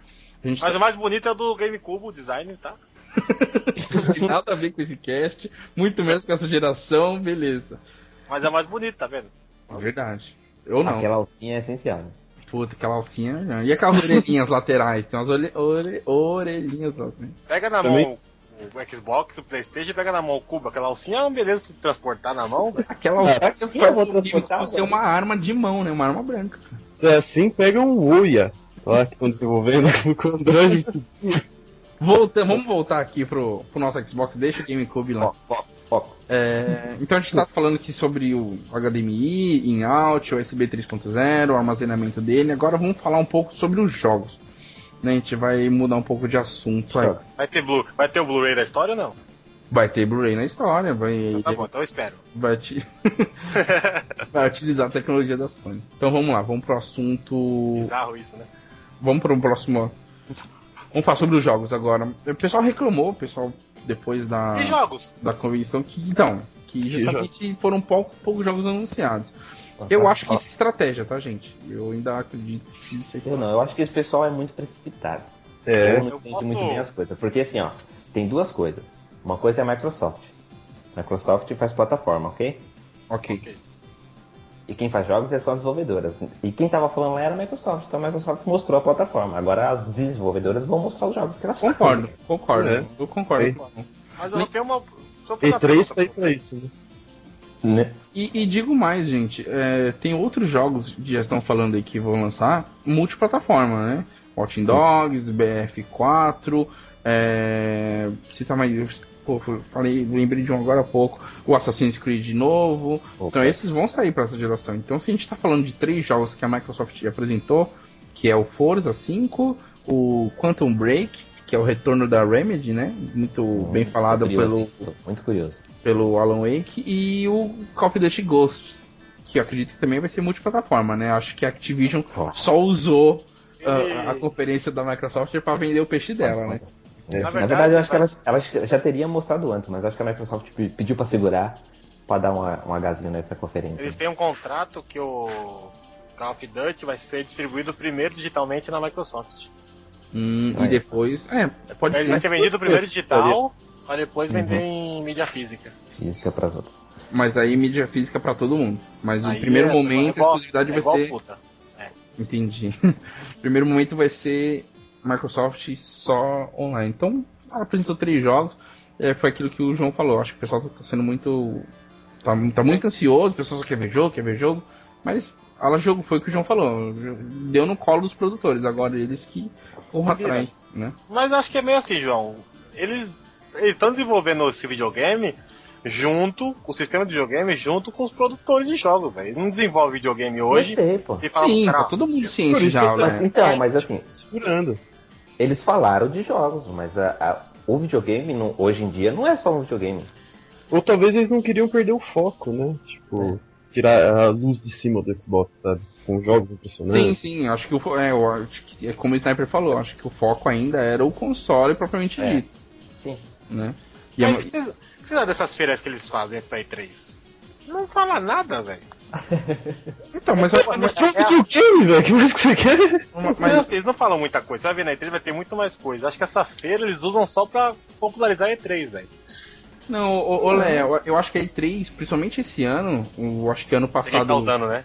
Mas tá... o mais bonito é o do GameCube, o design, tá? [laughs] Nada a ver com esse cast, muito menos com essa geração, beleza. Mas é o mais bonito, tá vendo? É verdade. Eu não. Aquela alcinha é essencial. Né? Puta, aquela alcinha. E aquelas orelhinhas [laughs] laterais? Tem umas ore... Ore... orelhinhas lá. Pega na Também... mão o Xbox, o Playstation, pega na mão o cubo, aquela alcinha é uma beleza de transportar na mão, Aquela alcinha é, faz ser uma arma de mão, né? Uma arma branca. É assim, pega um Uia. Lá que estão desenvolvendo [laughs] com o Android. Volta, vamos voltar aqui pro, pro nosso Xbox, deixa o GameCube lá. É, então a gente está falando aqui sobre o HDMI, in-out, USB 3.0, o armazenamento dele. Agora vamos falar um pouco sobre os jogos. Né, a gente vai mudar um pouco de assunto aí. Vai ter, Blu vai ter o Blu-ray da história ou não? Vai ter Blu-ray na história, vai. Então tá bom, então eu espero. Vai, te... [laughs] vai utilizar a tecnologia da Sony. Então vamos lá, vamos pro assunto. Bizarro isso, né? Vamos pro próximo. Vamos falar sobre os jogos agora. O pessoal reclamou, o pessoal depois da. E jogos? Da convenção que. Então, que justamente foram pouco, poucos jogos anunciados. Eu acho que isso é estratégia, tá, gente? Eu ainda acredito que isso é Eu não, eu acho que esse pessoal é muito precipitado. É. Eu não entendo posso... muito bem as coisas. Porque assim, ó, tem duas coisas. Uma coisa é a Microsoft. Microsoft faz plataforma, ok? Ok. E quem faz jogos é só as desenvolvedoras. E quem tava falando lá era a Microsoft. Então a Microsoft mostrou a plataforma. Agora as desenvolvedoras vão mostrar os jogos que elas concordo, fazem. Concordo, é. Eu concordo. É. Mas eu tenho uma. E3 tá aí pra isso, né? Né? E, e, digo mais, gente, é, tem outros jogos que já estão falando aí que vão lançar multiplataforma, né? Watching Dogs, BF4, é, se tá mais. Pô, falei, lembrei de um agora há pouco, o Assassin's Creed de novo. Opa. Então esses vão sair para essa geração. Então se a gente está falando de três jogos que a Microsoft apresentou, que é o Forza 5, o Quantum Break, que é o retorno da Remedy, né? Muito hum, bem falado pelo. Muito curioso pelo Alan Wake, e o Call of Duty Ghosts, que eu acredito que também vai ser multiplataforma, né? Acho que a Activision só usou a, a conferência da Microsoft para vender o peixe dela, né? É, na, verdade, na verdade, eu acho que elas, já teriam mostrado antes, mas acho que a Microsoft pediu para segurar para dar uma, um agazinho nessa conferência. Eles têm um contrato que o Call of Duty vai ser distribuído primeiro digitalmente na Microsoft. Hum, e depois. É, pode Ele ser. vai ser vendido primeiro digital Pra depois vender uhum. em mídia física. Física pras outras. Mas aí mídia física para todo mundo. Mas no primeiro é, momento é igual, a exclusividade é vai ser. Puta. É. Entendi. [laughs] primeiro momento vai ser Microsoft só online. Então, ela apresentou três jogos. É, foi aquilo que o João falou. Acho que o pessoal tá sendo muito. Tá, tá muito ansioso, o pessoal só quer ver jogo, quer ver jogo. Mas ela jogo foi o que o João falou. Deu no colo dos produtores. Agora eles que corram atrás, né? Mas acho que é meio assim, João. Eles estão desenvolvendo esse videogame junto com o sistema de videogame junto com os produtores de jogos, velho. Não desenvolve videogame hoje sei, pô. e fala Sim, tá todo mundo ciente já, né? Então, mas assim, segurando. Eles falaram de jogos, mas a, a, o videogame no, hoje em dia não é só um videogame. Ou talvez eles não queriam perder o foco, né? Tipo, é. tirar a luz de cima do Xbox, sabe? Com jogos impressionantes. Sim, sim, acho que o é, eu acho que, é como o Sniper falou, acho que o foco ainda era o console propriamente é. dito. Sim né? E Mas a... que você dessas feiras que eles fazem antes da E3? Não fala nada, velho. [laughs] então, mas, eu, mas, mas é, videogame, velho. que mais que você quer? Mas, mas assim, eles não falam muita coisa. Vai ver na E3 vai ter muito mais coisa. Acho que essa feira eles usam só pra popularizar a E3, velho. Não, ô, Léo, eu acho que a E3, principalmente esse ano, eu acho que ano passado. Tá usando, né?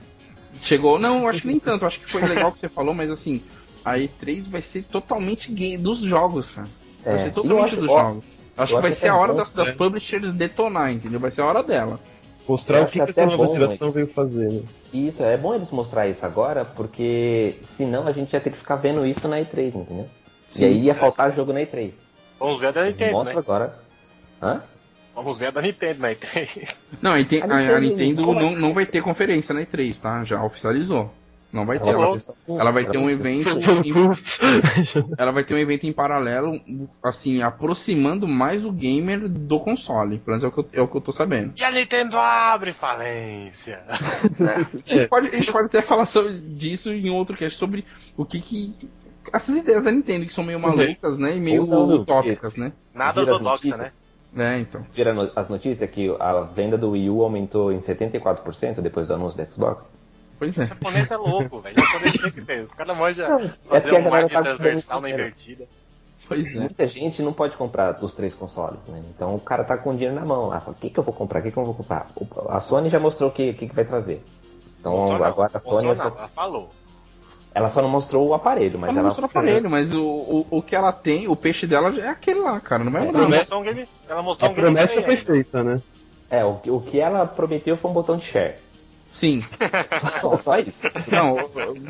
Chegou, não, acho que nem tanto, acho que foi legal o que você falou, mas assim, a E3 vai ser totalmente game dos jogos, cara. Vai é, ser totalmente acho, dos ó, jogos. Acho que vai ser a hora das, das publishers detonar, entendeu? Vai ser a hora dela. Mostrar o que, que, que a nova geração veio fazer. Né? Isso, é bom eles mostrar isso agora, porque senão a gente ia ter que ficar vendo isso na E3, entendeu? Sim. E aí ia faltar jogo na E3. Vamos ver a da Nintendo, Mostra né? agora. Hã? Vamos ver a da Nintendo na E3. Não, a, Nintendo, a, a Nintendo não, não vai ter conferência na E3, tá? Já oficializou. Não vai ter. Ela, ela vai ter um evento. Em, [laughs] ela vai ter um evento em paralelo, assim, aproximando mais o gamer do console. Pelo menos é o que eu, é o que eu tô sabendo. E a Nintendo abre falência. É, [laughs] a, gente pode, a gente pode até falar sobre, disso em outro cast sobre o que que. Essas ideias da Nintendo que são meio malucas, né? E meio utópicas, né? Nada ortodoxa, né? É, então. Viram as notícias que a venda do Wii U aumentou em 74% depois do anúncio do Xbox? Pois é. O japonês é louco, velho. O japonês tem que ter. O cara manja é fazer um marketing tá transversal na invertida. Pois é. Muita gente não pode comprar dos três consoles, né? Então o cara tá com dinheiro na mão lá. Fala, o que, que eu vou comprar? O que, que eu vou comprar? A Sony já mostrou o que, que, que vai trazer. Então agora não, a Sony. Não, só... Ela falou. Ela só não mostrou o aparelho, mas ela. Ela mostrou o aparelho, mas o, o, o que ela tem, o peixe dela é aquele lá, cara. Não vai mudar. Ela mostrou um game, ela mostrou a um promessa foi feita, né? É, o, o que ela prometeu foi um botão de share. Sim. [laughs] Só isso. Não,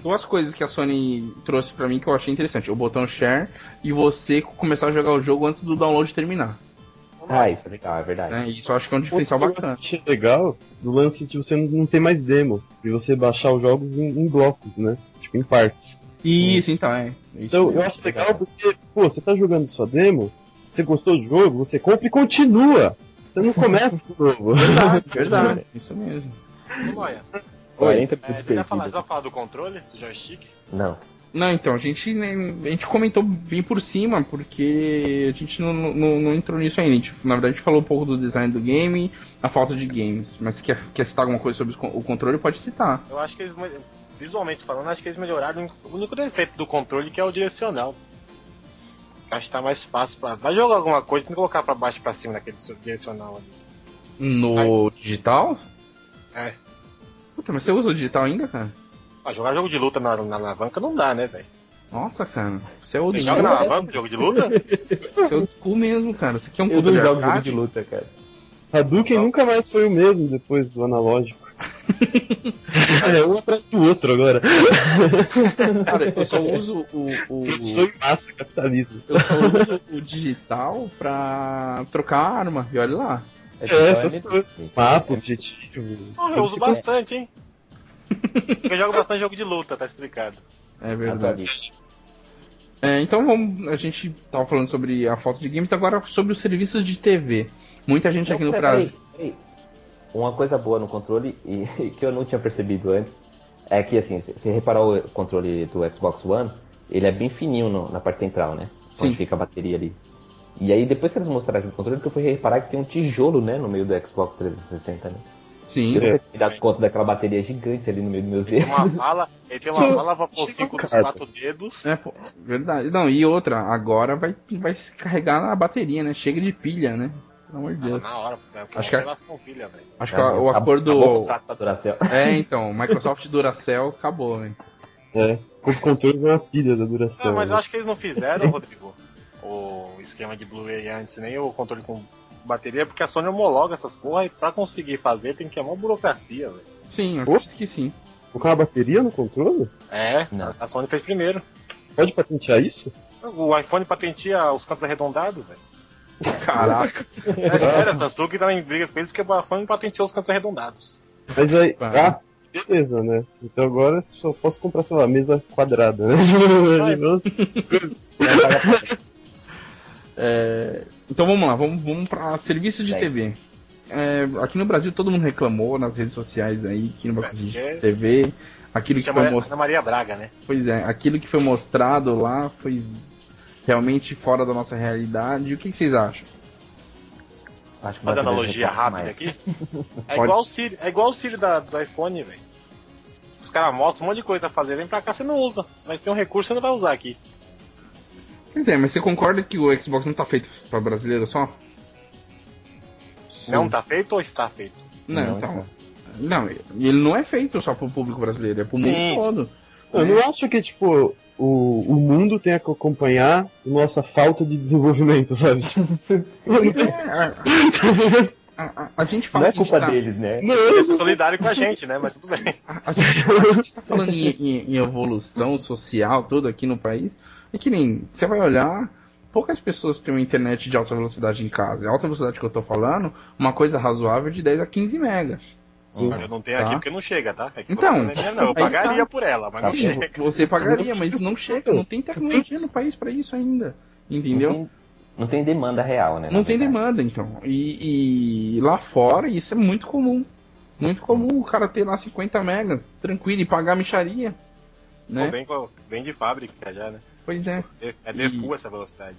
duas coisas que a Sony trouxe para mim que eu achei interessante. O botão share e você começar a jogar o jogo antes do download terminar. Ah, isso é legal, é verdade. É, isso eu acho que é um diferencial bacana. Eu achei legal do lance de você não ter mais demo, e você baixar os jogos em, em blocos, né? Tipo, em partes. Isso, hum. então, é. Isso então, eu acho legal, legal porque, pô, você tá jogando sua demo, você gostou do jogo, você compra e continua. Você não [laughs] começa de novo. Verdade, verdade. Isso mesmo. Oi. 40 é, vai falar, vai falar do controle, do joystick? Não. Não, então, a gente, a gente comentou bem por cima, porque a gente não, não, não entrou nisso ainda. Gente, na verdade, a gente falou um pouco do design do game, a falta de games. Mas se quer, quer citar alguma coisa sobre o controle, pode citar. Eu acho que eles, visualmente falando, acho que eles melhoraram o único defeito do controle, que é o direcional. Acho que tá mais fácil pra. Vai jogar alguma coisa, tem que colocar pra baixo e pra cima naquele direcional ali. No Aí. digital? É. Puta, mas você usa o digital ainda, cara? Ah, jogar jogo de luta na, na alavanca não dá, né, velho? Nossa, cara. Você é o Você joga na alavanca jogo de luta? Você é o cu mesmo, cara. Você quer um Eu não jogo jogo de luta, cara. Hadouken nunca mais foi o mesmo depois do analógico. [laughs] é um atrás do outro agora. [laughs] Cara, eu só uso o. o... Eu sou massa capitalismo. Eu só uso o digital pra trocar arma, e olha lá. É, [laughs] é mapa, objetivo. Oh, eu uso bastante, hein? eu jogo bastante jogo de luta, tá explicado. É verdade. É, então vamos, a gente tava falando sobre a falta de games, agora sobre os serviços de TV. Muita gente não, aqui no Brasil. Uma coisa boa no controle e [laughs] que eu não tinha percebido antes é que assim, se reparar o controle do Xbox One, ele é bem fininho no, na parte central, né? Onde Sim. fica a bateria ali. E aí depois que eles mostraram o controle, que eu fui reparar que tem um tijolo, né, no meio do Xbox 360, né? Sim. Eu me dado conta daquela bateria gigante ali no meio dos meus dedos. Tem uma bala, ele tem uma pra pôr 5 dos 4 dedos. É, pô, verdade. Não, e outra, agora vai, vai se carregar na bateria, né? Chega de pilha, né? Pelo amor de Deus. Ah, na hora, é acho que, a... pilha, acho que é, o acordo. É, então, Microsoft Duracell acabou, velho. É, o controle é uma pilha da Duracell. É, mas eu acho que eles não fizeram, [laughs] Rodrigo, o esquema de Blu-ray antes, nem o controle com bateria, porque a Sony homologa essas porra e pra conseguir fazer tem que ter uma burocracia, velho. Sim, eu acredito que sim. Colocar uma bateria no controle? É, não. a Sony fez primeiro. Pode patentear isso? O iPhone patenteia os cantos arredondados, velho. Caraca. É sério, a Samsung tá em briga com eles porque a Sony patenteou os cantos arredondados. Mas aí. Ah, beleza, né? Então agora só posso comprar, sei lá, mesa quadrada, né? [laughs] [laughs] é, então vamos lá, vamos, vamos para serviço de TV. É, aqui no Brasil todo mundo reclamou nas redes sociais aí que não vai conseguir é, TV. Aquilo que foi mostrado. Maria Braga, né? Pois é, aquilo que foi mostrado lá foi realmente fora da nossa realidade. O que, que vocês acham? Acho que Fazer analogia rápida aqui. [laughs] É igual o Siri, é igual o Siri da, do iPhone, velho. Os caras mostram um monte de coisa pra fazer, vem pra cá você não usa. Mas tem um recurso que você não vai usar aqui. Pois é, mas você concorda que o Xbox não tá feito pra brasileiro só? Não tá feito ou está feito? Não, não então. Não, ele não é feito só pro público brasileiro, é pro mundo Sim. todo. Eu não acho que, tipo, o, o mundo tenha que acompanhar nossa falta de desenvolvimento, sabe? [laughs] É, a, a, a, gente fala não é culpa tá... deles, né? Não, eu sou solidário com a gente, né? Mas tudo bem. A, a gente, gente tá falando em, em, em, evolução social toda aqui no país. É que nem você vai olhar poucas pessoas têm uma internet de alta velocidade em casa. E alta velocidade que eu tô falando, uma coisa razoável de 10 a 15 megas. Hum. Eu não tenho tá. aqui porque não chega, tá? É então, não, eu pagaria tá. por ela, mas tá não chega. Você pagaria, mas não chega. Não tem tecnologia no país para isso ainda. Entendeu? Não tem, não tem demanda real, né? Não tem demanda, então. E, e, lá fora isso é muito comum. Muito comum o cara ter lá 50 megas, tranquilo, e pagar micharia. Né? Vem, vem de fábrica já, né? Pois é. É default essa velocidade.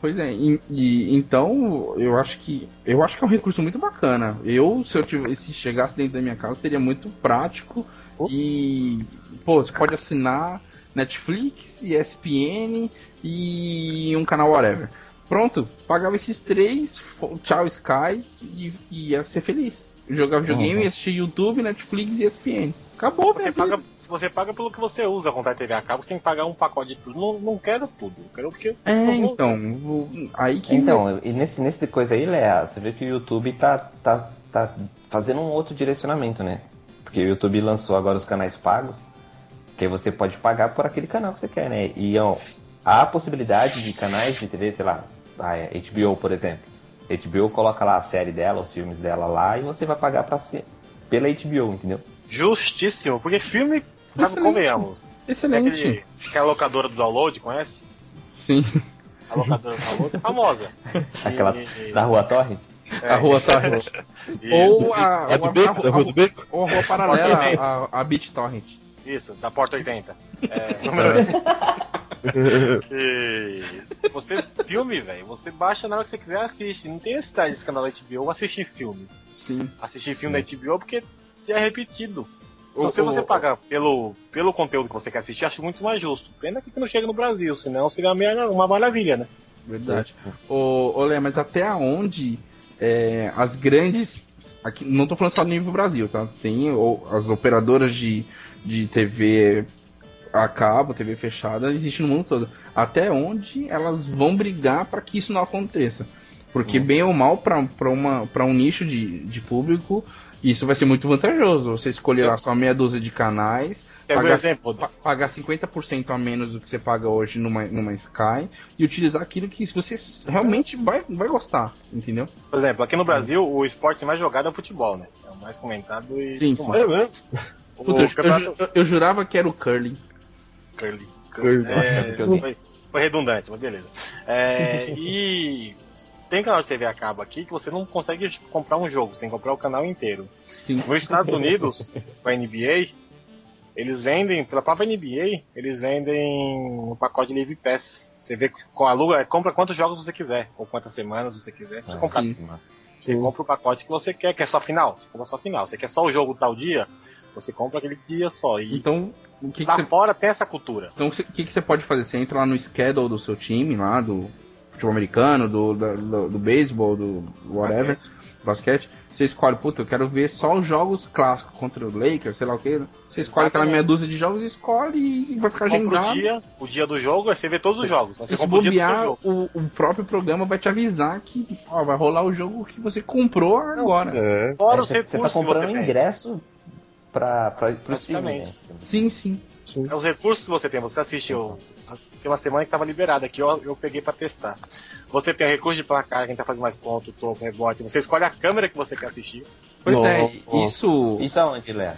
Pois é, e, e, então eu acho que eu acho que é um recurso muito bacana. Eu, se eu tivesse, se chegasse dentro da minha casa, seria muito prático oh. e pô, você pode assinar Netflix, ESPN e um canal whatever. Pronto, pagava esses três, tchau Sky e, e ia ser feliz. Jogar videogame, uhum. assistir YouTube, Netflix e ESPN. Acabou, você paga, você paga pelo que você usa com a TV a cabo, você tem que pagar um pacote de tudo. Não, não quero tudo, eu quero porque. É, então, vou... aí que. Então, e nesse, nesse coisa aí, Léa, você vê que o YouTube tá, tá, tá fazendo um outro direcionamento, né? Porque o YouTube lançou agora os canais pagos, que aí você pode pagar por aquele canal que você quer, né? E ó, há a possibilidade de canais de TV, sei lá, a HBO, por exemplo. HBO coloca lá a série dela, os filmes dela lá, e você vai pagar pra ser, pela HBO, entendeu? Justíssimo, porque filme Excelente. Convenhamos. Excelente. Aquele, que é a locadora do download, conhece? Sim. A locadora do download é famosa. [laughs] Aquela e... da rua Torrent? É. A rua Torrent. [laughs] ou a, do beco, a, a, rua beco. Ou a rua paralela, a, a BitTorrent. Isso, da Porta 80. É, número [laughs] e você, filme, velho, você baixa na hora que você quiser assiste. Não tem necessidade desse canal da HBO assistir filme. Sim. Assistir filme Sim. da HBO porque já é repetido. Ou se você pagar pelo, pelo conteúdo que você quer assistir, acho muito mais justo. Pena que não chega no Brasil, senão seria uma maravilha, né? Verdade. Ô, ô Lé, mas até onde é, as grandes. Aqui, não tô falando só no nível Brasil, tá? Tem ou, as operadoras de, de TV a cabo, TV fechada, existem no mundo todo. Até onde elas vão brigar para que isso não aconteça. Porque, uhum. bem ou mal, para um nicho de, de público, isso vai ser muito vantajoso. Você escolher lá só meia dúzia de canais, pagar, exemplo, pagar 50% a menos do que você paga hoje numa, numa Sky e utilizar aquilo que você realmente vai, vai gostar, entendeu? Por exemplo, aqui no Brasil, o esporte mais jogado é o futebol, né? É o mais comentado e. Sim, sim. É mesmo? Puta, eu, campeonato... eu, eu, jurava que era o curling. Curling. curling. É, [laughs] foi, foi redundante, mas beleza. É, [laughs] e tem canal de TV a cabo aqui que você não consegue tipo, comprar um jogo, você tem que comprar o canal inteiro. Sim. Nos Estados Unidos, com a NBA, eles vendem, pela própria NBA, eles vendem um pacote de Live Pass. Você vê com aluga, compra quantos jogos você quiser, ou quantas semanas você quiser. Você, ah, compra, você compra o pacote que você quer, que é só final. Você compra só final. Você quer só o jogo tal dia, você compra aquele dia só. E então, o que lá que você... fora tem essa cultura. Então, o que, que você pode fazer? Você entra lá no schedule do seu time, lá do futebol americano, do, do, do, do beisebol, do whatever, basquete. basquete. Você escolhe, puta, eu quero ver só os jogos clássicos contra o Lakers, sei lá o que. Você escolhe aquela meia dúzia de jogos e escolhe e vai ficar agendado. Dia, o dia do jogo, você vê todos os jogos. Você se bobear, o, o, próprio programa vai te avisar que ó, vai rolar o jogo que você comprou agora. É. Fora é, os recursos você tá comprando um ingresso pra, pra, pro streaming. Né? Sim, sim. É os recursos que você tem. Você assistiu. Tem uma semana que estava liberado aqui, eu, eu peguei para testar. Você tem recurso de placar, quem tá fazendo mais ponto, topo, rebote. Você escolhe a câmera que você quer assistir. Pois no, é, isso. Isso aonde, Léo?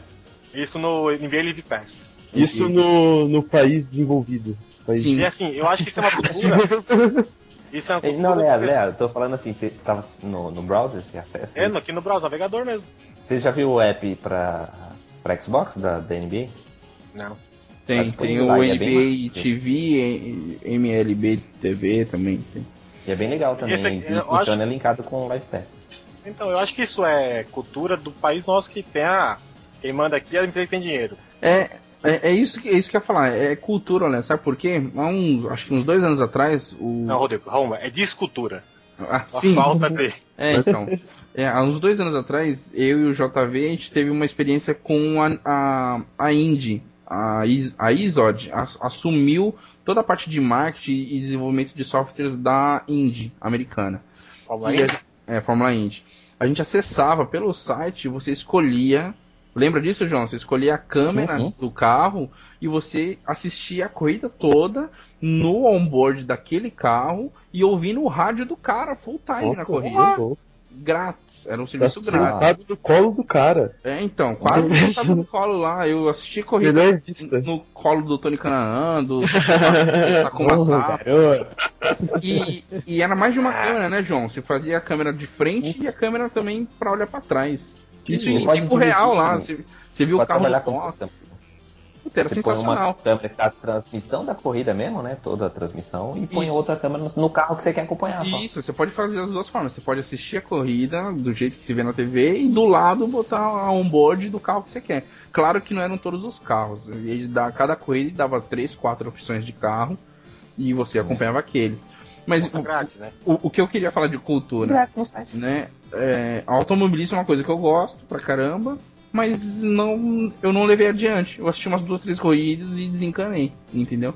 Isso no NBA Live Pass. Isso no, no país desenvolvido. País... Sim. E assim, eu acho que isso é uma cultura. [laughs] Isso é uma cultura Não, Léo, Léo, eu tô falando assim, você estava no, no browser, você acessa? É, aqui no browser, navegador mesmo. Você já viu o app pra, pra Xbox da, da NBA? Não. Tem, tem o NBA é TV, MLB TV também. Tem. E é bem legal também, Esse, e funciona acho... linkado com o Live Pass. Então, eu acho que isso é cultura do país nosso que tem a. Quem manda aqui é a empresa que tem dinheiro. É, é, é, isso, que, é isso que eu ia falar, é cultura, né? Sabe por quê? Há uns, acho que uns dois anos atrás, o... Não, Rodrigo, Roma, é descultura. Ah, a sim. falta de... É, então. É, há uns dois anos atrás, eu e o JV, a gente teve uma experiência com a, a, a Indy, a, Is, a ISOD assumiu toda a parte de marketing e desenvolvimento de softwares da Indy americana. Fórmula Indy? É, Fórmula Indy. A gente acessava pelo site, você escolhia Lembra disso, João? Você escolhia a câmera sim, sim. do carro e você assistia a corrida toda no onboard daquele carro e ouvindo o rádio do cara full time Nossa, na corrida. Grátis, era um serviço tá grátis. Sentado no colo do cara. É, então, quase sentado no colo lá. Eu assisti corrida no colo do Tony Canaan, do [laughs] Takuma Sato. E, e era mais de uma câmera, né, João? Você fazia a câmera de frente e a câmera também para olhar para trás. Isso em tempo real lá. Você, você viu o carro do Fox. Puta, era você sensacional. Põe uma câmera da transmissão da corrida mesmo, né? Toda a transmissão. E põe Isso. outra câmera no, carro que você quer acompanhar. Isso, só. você pode fazer as duas formas. Você pode assistir a corrida do jeito que se vê na TV e do lado botar a onboard do carro que você quer. Claro que não eram todos os carros. Ele dá, cada corrida dava três, quatro opções de carro e você acompanhava aquele. Mas o, grátis, né? o, o, que eu queria falar de cultura, grátis no site. né? É, automobilismo é uma coisa que eu gosto pra caramba, mas não, eu não levei adiante. Eu assisti umas duas, três corridas e desencanei, entendeu?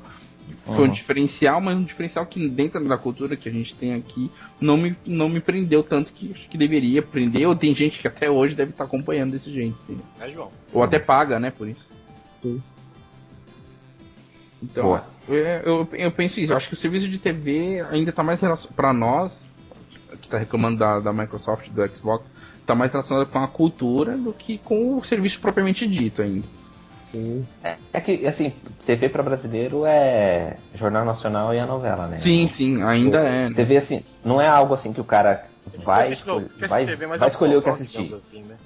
Foi uhum. um diferencial, mas um diferencial que dentro da cultura que a gente tem aqui não me, não me prendeu tanto que que deveria prender. Ou tem gente que até hoje deve estar acompanhando desse jeito. Entendeu? É, João. Ou até paga, né, por isso. Sim. Então, é, eu, eu penso isso. Eu acho que o serviço de TV ainda está mais para nós, que está reclamando da, da Microsoft, do Xbox, está mais relacionado com a cultura do que com o serviço propriamente dito ainda. É, é, que, assim, TV para brasileiro é Jornal Nacional e a novela, né? Sim, sim, ainda é. Né? TV, assim, não é algo assim que o cara vai, escolher, vai, vai escolher o que assistir. Assim, né?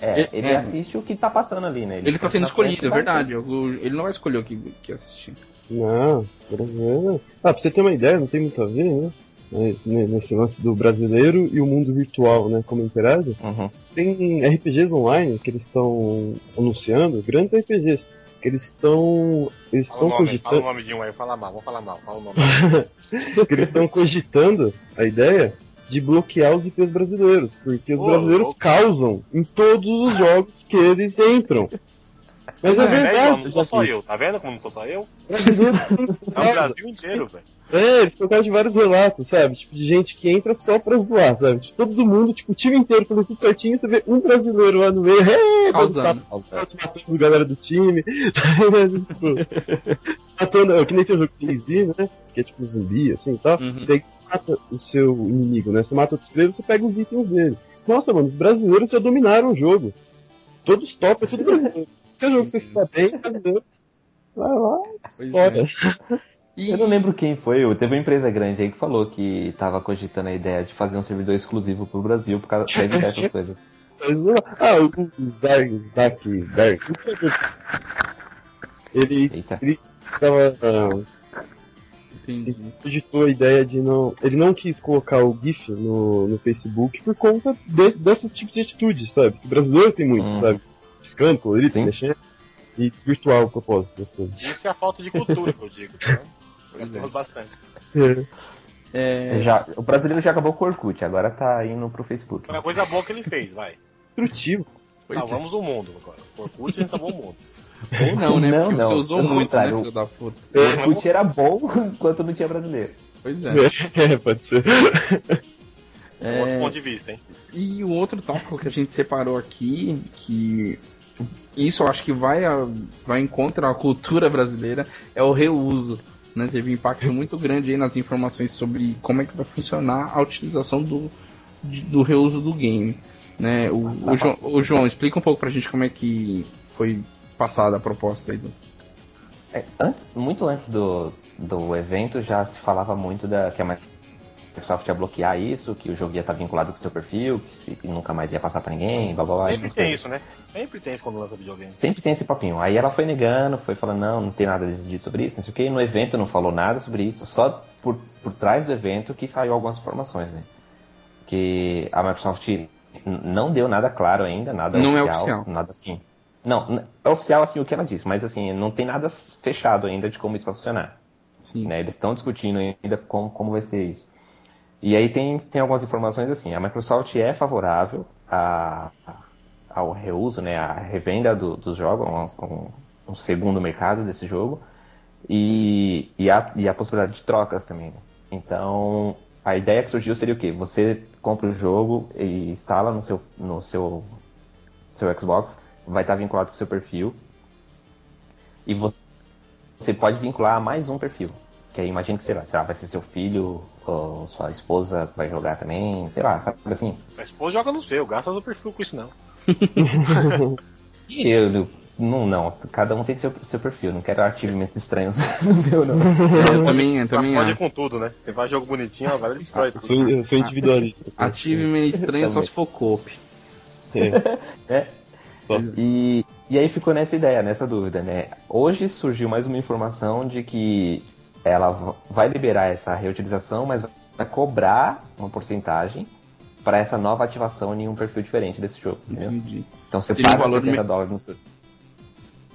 É, ele é, assiste o que tá passando ali, né? Ele, ele tá sendo escolhido, é verdade. Ele não vai escolher o que, que assistir. Não, brasileiro. Ah, pra você ter uma ideia, não tem muito a ver, né? Nesse lance do brasileiro e o mundo virtual, né? Como interage. Uhum. Tem RPGs online que eles estão anunciando, grandes RPGs, que eles estão. Eles estão cogitando. Fala o nome de um aí, fala mal, vou falar mal, fala o nome. [laughs] que eles estão cogitando a ideia de bloquear os IPs brasileiros, porque os oh, brasileiros oh. causam em todos os jogos que eles entram. Mas é, é verdade. Não sou só eu, tá vendo como não sou só eu? É, é o Brasil inteiro, velho. É, eles contaram de vários relatos, sabe? Tipo, de gente que entra só pra zoar, sabe? De todo mundo, tipo, o time inteiro fazendo tudo certinho, você vê um brasileiro lá no meio, [laughs] é, causando, matando galera do time, [laughs] tipo, matando, que nem tem o jogo de né? Que é tipo zumbi, assim e tal. Uhum. Você mata o seu inimigo, né? Você mata outros players, você pega os itens dele. Nossa, mano, os brasileiros já dominaram o jogo. Todos top, é tudo brasileiro. [laughs] Qualquer jogo que você está bem, brasileiro. Vai lá, história. E... Eu não lembro quem foi, teve uma empresa grande aí que falou que estava cogitando a ideia de fazer um servidor exclusivo pro Brasil por causa dessas coisas. [laughs] Ah, o Zark, Zark, Zark. Ele, Eita. ele tava. Uh, ele cogitou a ideia de não. Ele não quis colocar o GIF no, no Facebook por conta de, desses tipos de atitudes, sabe? Que o brasileiro tem muito, hum. sabe? Piscando, colorido, mexendo. E virtual o propósito. Isso é a falta de cultura que eu digo, tá? Temos bastante. É. é... Já, o brasileiro já acabou com o Orkut, agora tá indo pro Facebook. Foi uma coisa boa que ele fez, vai. Instrutivo. Salvamos o mundo agora. O Orkut salvou o mundo. Ou não, né? Não, Porque não. você usou muito, né, filho da puta. O Orkut era bom [laughs] enquanto não tinha brasileiro. Pois é. É, pode ser. É... Outro ponto de vista, hein? E o outro tópico que a gente separou aqui, que isso eu acho que vai, a, vai em contra a cultura brasileira, é o reuso né, teve impacto muito grande nas informações sobre como é que vai funcionar a utilização do, do reuso do game. Né? O, o, João, o João, explica um pouco pra gente como é que foi passada a proposta aí. Do... É, antes, muito antes do, do evento já se falava muito da que a Microsoft ia bloquear isso, que o jogo ia estar vinculado com o seu perfil, que, se, que nunca mais ia passar para ninguém, blá blá blá. Sempre tem isso, né? Sempre tem isso quando lança videogame. Sempre tem esse papinho. Aí ela foi negando, foi falando, não, não tem nada decidido sobre isso, não sei o que. No evento não falou nada sobre isso, só por, por trás do evento que saiu algumas informações, né? Que a Microsoft não deu nada claro ainda, nada não oficial, é oficial. nada assim. Não, é oficial assim o que ela disse, mas assim, não tem nada fechado ainda de como isso vai funcionar. Sim. Né? Eles estão discutindo ainda como, como vai ser isso. E aí tem, tem algumas informações assim, a Microsoft é favorável a, a, ao reuso, né, a revenda do, dos jogos, um, um, segundo mercado desse jogo, e, e, a, e a possibilidade de trocas também. Né? Então, a ideia que surgiu seria o quê? Você compra o jogo e instala no seu, no seu, seu Xbox, vai estar vinculado com o seu perfil. E você pode vincular a mais um perfil. Que aí imagina que, sei lá, sei lá, vai ser seu filho ou sua esposa vai jogar também, sei lá, assim. A esposa joga no seu, gasta no perfil com isso não. [laughs] e eu, não, não, cada um tem seu, seu perfil, não quero arquivamentos estranhos [laughs] no meu, não. É, eu também, eu também pode com tudo, né? Você faz jogo bonitinho, agora ele destrói tudo. Eu, eu sou individualista. Achievement estranho só se for cope. É. [laughs] é. E, e aí ficou nessa ideia, nessa dúvida, né? Hoje surgiu mais uma informação de que ela vai liberar essa reutilização, mas vai cobrar uma porcentagem para essa nova ativação em um perfil diferente desse jogo. Entendi. Então você Seria paga um valor 60 dólares no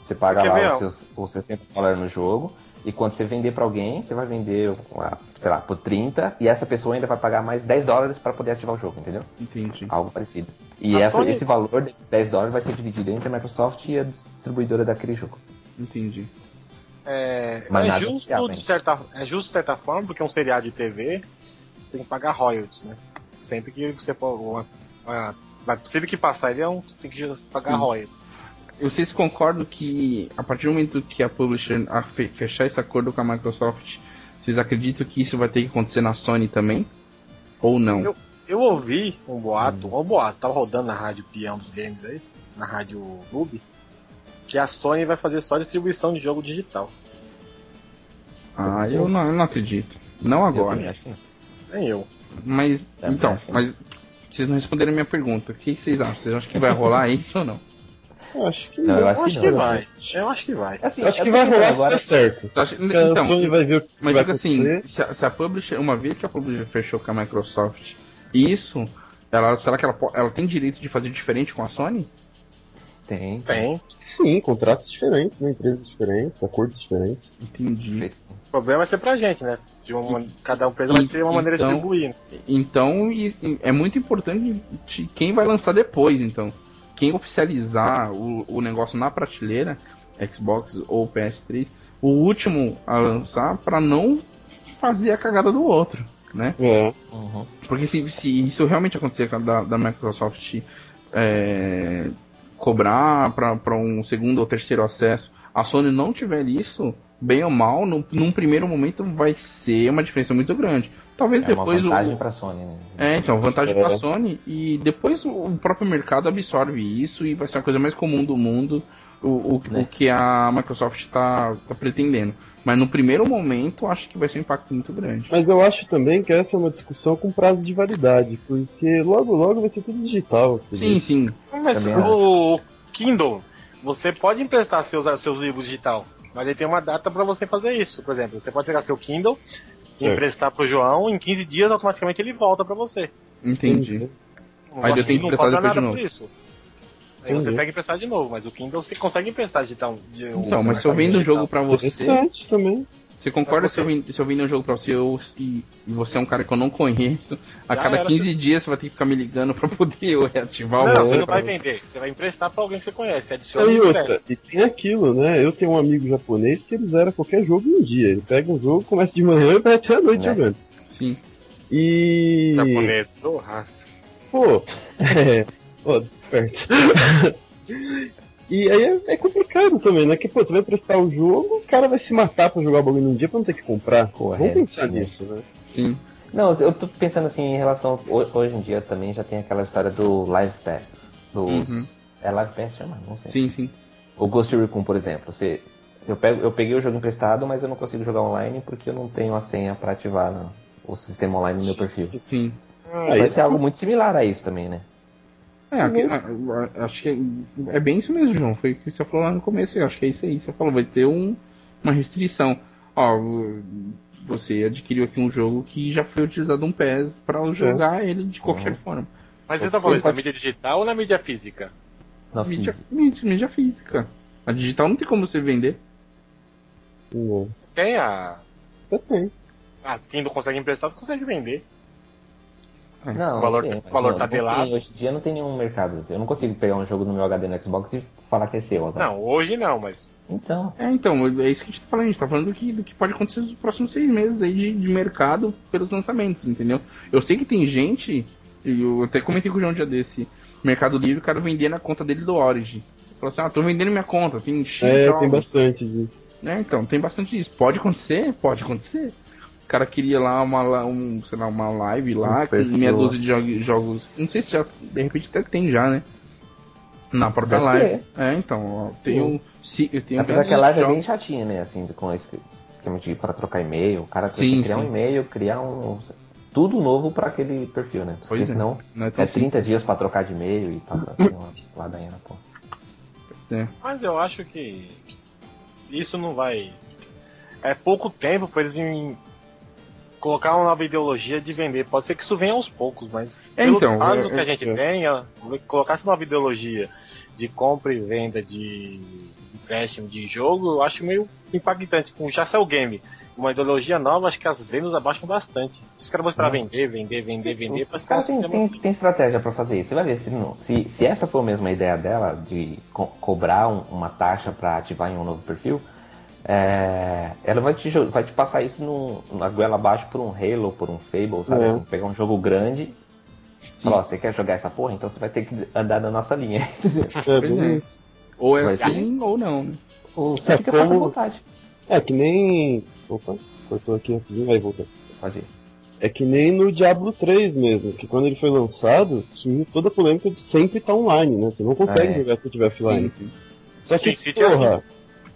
Você paga lá os, seus, os 60 dólares no jogo. E quando você vender para alguém, você vai vender, sei lá, por 30 e essa pessoa ainda vai pagar mais 10 dólares para poder ativar o jogo, entendeu? Entendi. Algo parecido. E essa, Sony... esse valor desses 10 dólares vai ser dividido entre a Microsoft e a distribuidora daquele jogo. Entendi. É, é justo, de certa, é justo de certa forma, porque é um seriado de TV tem que pagar royalties, né? Sempre que você for. sempre que passar ele é um, tem que pagar Sim. royalties. Vocês concordam que a partir do momento que a publisher a fechar esse acordo com a Microsoft, vocês acreditam que isso vai ter que acontecer na Sony também? Ou não? Eu, eu ouvi um boato, hum. um boato, tava rodando na rádio Peão dos Games aí, na rádio Noob, que a Sony vai fazer só distribuição de jogo digital. Ah, eu não, eu não acredito. Não agora. Eu acho que não. Nem eu. Mas, é então, mas vocês não responderam a minha pergunta. O que vocês acham? Vocês acham que vai rolar [laughs] isso ou não? Eu acho que não. Eu acho, eu acho que, que vai. Eu acho que vai. Assim, acho que vai rolar agora certo. Então, a Sony vai ver o que mas vai digo assim, se a, se a publisher, uma vez que a publisher fechou com a Microsoft, isso, ela, será que ela, ela tem direito de fazer diferente com a Sony? Tem. Tem. Sim, contratos diferentes, né? empresas diferentes, acordos diferentes. Entendi. O problema vai ser pra gente, né? De uma, cada empresa vai ter uma maneira então, de distribuir. Então, é muito importante quem vai lançar depois, então. Quem oficializar o, o negócio na prateleira, Xbox ou PS3, o último a lançar para não fazer a cagada do outro, né? É. Uhum. Porque se, se isso realmente acontecer da, da Microsoft é, cobrar para um segundo ou terceiro acesso, a Sony não tiver isso, bem ou mal, no, num primeiro momento vai ser uma diferença muito grande. Talvez é depois uma vantagem o. para Sony, né? É, então, vantagem é. para Sony e depois o próprio mercado absorve isso e vai ser a coisa mais comum do mundo o, o, né? o que a Microsoft está tá pretendendo. Mas no primeiro momento, acho que vai ser um impacto muito grande. Mas eu acho também que essa é uma discussão com prazo de validade, porque logo logo vai ser tudo digital. Sim, sim. Mas o Kindle, você pode emprestar seus, seus livros digital, mas ele tem uma data para você fazer isso. Por exemplo, você pode pegar seu Kindle, certo. emprestar pro João, em 15 dias automaticamente ele volta para você. Entendi. Aí eu tenho que emprestar depois de novo. Isso. Aí você pega emprestar de novo, mas o Kindle você consegue emprestar digital. De, então, mas se eu vendo um jogo pra você. também. Você concorda se eu, vim, se eu vim um jogo pra você eu, e, e, você é um cara que eu não conheço, a Já cada 15 dias você vai ter que ficar me ligando pra poder reativar não, o Não, você não vai vender, você vai emprestar pra alguém que você conhece, adiciona e, outra, e tem aquilo, né? Eu tenho um amigo japonês que ele zera qualquer jogo em um dia. Ele pega um jogo, começa de manhã e vai até a noite né? jogando. Sim. E. Japonês, do raça. Pô, [laughs] é. Pô, esperto. [laughs] E aí é, é, complicado também, né? Que, pô, você vai prestar o jogo, o cara vai se matar pra jogar o bagulho num dia pra não ter que comprar. Correto, Vamos pensar nisso, né? Sim. Não, eu tô pensando assim em relação. Hoje em dia também já tem aquela história do Live Pass. Dos. Uhum. É Live Pass chama? Não sei. Sim, sim. O Ghost Recon, por exemplo. Você, eu, pego, eu peguei o jogo emprestado, mas eu não consigo jogar online porque eu não tenho a senha pra ativar no, o sistema online no meu perfil. Sim. Vai ser algo muito similar a isso também, né? É, aqui, acho que é, é, bem isso mesmo, João. Foi o que você falou lá no começo. Eu acho que é isso aí. Você falou, vai ter um, uma restrição. Ó, você adquiriu aqui um jogo que já foi utilizado um PES para é. jogar é. ele de qualquer uhum. forma. Mas você tá falando isso na mídia digital ou na mídia física? Na mídia, física. Mídia, mídia, física. A digital não tem como você vender. Não. Tem a. Eu tenho. Ah, quem não consegue emprestar, você consegue vender. É. Não, o valor, sim, valor não, tabelado. Tem, hoje em dia não tem nenhum mercado. Eu não consigo pegar um jogo no meu HD no Xbox e falar que é seu agora. Não, hoje não, mas. Então. É, então, é isso que a gente tá falando. A gente tá falando do que, do que pode acontecer nos próximos seis meses aí de, de mercado pelos lançamentos, entendeu? Eu sei que tem gente, eu até comentei com o João um dia desse, Mercado Livre, o cara vendia na conta dele do Origin. Falou assim, ah, tô vendendo minha conta, tem X É, jogos. tem bastante disso. É, então, tem bastante disso. Pode acontecer? Pode acontecer. O cara queria lá uma, um, sei lá, uma live lá um com meia dúzia de jogos. Não sei se já, de repente até tem já, né? Na própria live. É. é, então, ó, tem um. Se, eu tenho Apesar que a live é bem chatinha, né? Assim, com esse esquema de para trocar e-mail. O cara tem que criar sim. um e-mail, criar um. Tudo novo para aquele perfil, né? Porque pois é. senão é, é 30 dias para trocar de e-mail e passa uma [laughs] ladainha na porra. É. Mas eu acho que isso não vai. É pouco tempo para eles em... colocar uma nova ideologia de vender. Pode ser que isso venha aos poucos, mas é, pelo então, caso é, que a gente é. tenha, colocar essa nova ideologia de compra e venda de empréstimo de jogo, eu acho meio impactante. Com já saiu o game, uma ideologia nova, acho que as vendas abaixam bastante. Os caras vão esperar uhum. vender, vender, vender, vender. Os caras tem, tem, tem, estratégia para fazer isso. Você vai ver se, não, se, se essa for mesmo a ideia dela, de co cobrar um, uma taxa para ativar em um novo perfil, é, ela vai te, vai te passar isso no, na goela abaixo por um Halo, por um Fable, sabe? Uhum. Pegar um jogo grande Falar, você quer jogar essa porra? Então você vai ter que andar na nossa linha. [laughs] É, ou é vai assim, ou não, né? Ou você é fica como... vontade. É que nem. Opa, cortou aqui rapidinho, vai voltar. Pode ir. É que nem no Diablo 3 mesmo, que quando ele foi lançado, surgiu toda a polêmica de sempre estar online, né? Você não consegue é. jogar se tiver offline. Sim, sim. Só que, sim, porra,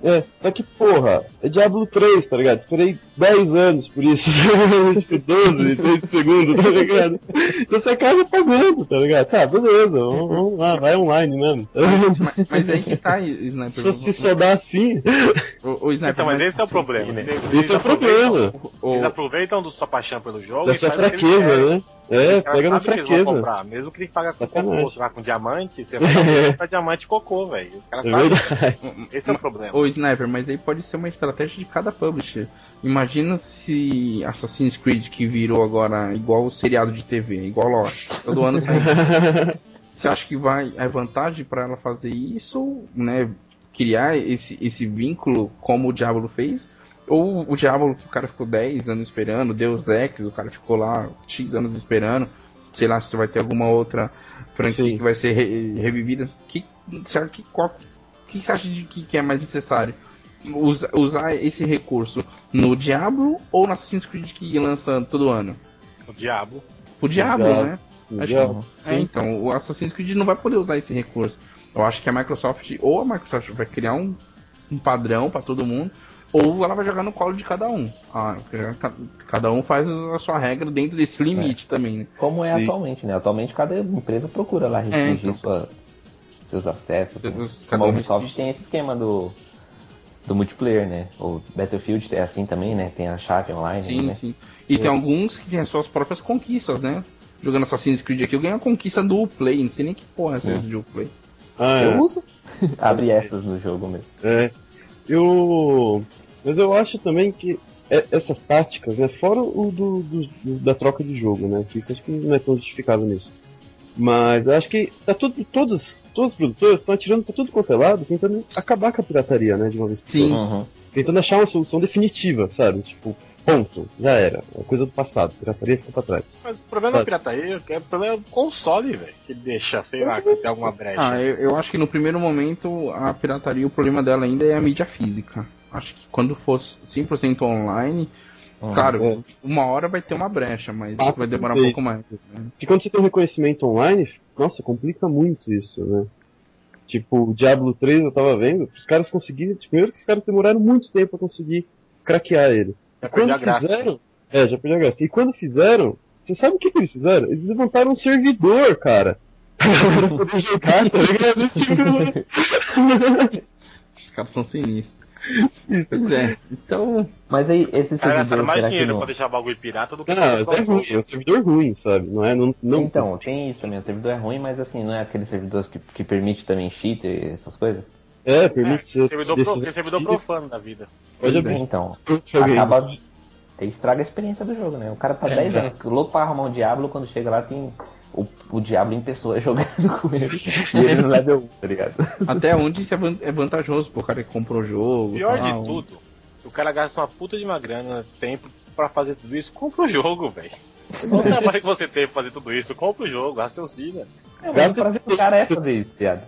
é, só que, porra, é Diablo 3, tá ligado? Esperei 10 anos por isso. [laughs] tipo, 12, 3 segundos, tá ligado? Então você acaba pagando, tá ligado? Tá, beleza, vamos, vamos lá, vai online mesmo. Mas, mas aí que tá, Sniper. Se só dá assim. O, o Sniper então, mas esse é o problema. Né? Esse é o problema. Eles aproveitam da sua paixão pelo jogo da e sua fraqueza, né? É, pega na fraqueza. comprar. Mesmo que ele paga com cocô, lá com diamante, você vai comprar [laughs] diamante cocô, velho. Os caras é Esse é o problema. Ô, Sniper, mas aí pode ser uma estratégia de cada publisher. Imagina se Assassin's Creed que virou agora igual o seriado de TV, igual Lost, todo ano sai. [laughs] Você acha que vai é vantagem para ela fazer isso, né? Criar esse, esse vínculo como o Diablo fez? Ou o Diablo que o cara ficou 10 anos esperando, Deus Ex, o cara ficou lá X anos esperando. Sei lá se vai ter alguma outra franquia Sim. que vai ser re revivida. Que, que, qual, que você acha de que, que é mais necessário? Usa, usar esse recurso no Diablo ou no Assassin's Creed que lança todo ano? O Diablo. O Diablo, né? O acho Diablo. Que, é, então, o Assassin's Creed não vai poder usar esse recurso. Eu acho que a Microsoft, ou a Microsoft vai criar um, um padrão para todo mundo, ou ela vai jogar no colo de cada um. Ah, cada um faz a sua regra dentro desse limite é. também, né? Como é e... atualmente, né? Atualmente cada empresa procura lá restringir é, então. sua, seus acessos. Os, Como a Ubisoft tem esse esquema do, do multiplayer, né? O Battlefield é assim também, né? Tem a chave online. Sim, né? sim. E tem alguns que têm as suas próprias conquistas, né? Jogando Assassin's Creed aqui, eu ganho a conquista do play, não sei nem que porra é essa do play. Ah, eu é. uso. [laughs] Abre essas no jogo mesmo. É. Eu mas eu acho também que é, essas táticas, né, fora o do, do, do, da troca de jogo, né, que isso acho que não é tão justificado nisso. Mas eu acho que tá tudo, todos, todos os produtores estão atirando pra tudo quanto é lado, tentando acabar com a pirataria, né, de uma vez por Sim. Uhum. Tentando achar uma solução definitiva, sabe? Tipo, ponto, já era. É coisa do passado, pirataria ficou pra trás. Mas o problema da pirataria é o problema do console, velho, que deixa, sei lá, que tem alguma brecha. Ah, eu, eu acho que no primeiro momento a pirataria, o problema dela ainda é a mídia física acho que quando for 100% online, uhum. claro, é. uma hora vai ter uma brecha, mas ah, vai demorar um pouco mais. Né? E quando você tem um reconhecimento online, nossa, complica muito isso, né? Tipo, o Diablo 3 eu tava vendo, os caras conseguiram, tipo, primeiro que os caras demoraram muito tempo pra conseguir craquear ele. Já quando fizeram, é, já perdi a graça. E quando fizeram, você sabe o que, que eles fizeram? Eles levantaram um servidor, cara. [laughs] pra poder jogar, tá ligado? [laughs] Os caras são sinistros. Pois é, então. Mas aí, esse servidor. mais dinheiro não... pra deixar o bagulho pirata do que. Não, é ruim, é um servidor ruim, sabe? Não é. Não, não... Então, tem isso também. O servidor é ruim, mas assim, não é aquele servidor que, que permite também cheat e essas coisas? É, permite. É, servidor, pro, servidor profano da vida. Pode é, então. [laughs] Acaba. Estraga a experiência do jogo, né? O cara tá é, 10 anos, louco pra arrumar um Diablo, quando chega lá tem o, o Diablo em pessoa [laughs] jogando com ele e ele no level 1, tá ligado? Até onde isso é, é vantajoso pro cara que comprou o jogo. Pior tal. de tudo, o cara gasta uma puta de uma grana, tempo pra fazer tudo isso, compra o jogo, velho. Qual o trabalho que você teve pra fazer tudo isso? Compra o jogo, raciocina. É, mas o prazer do cara é fazer isso, viado.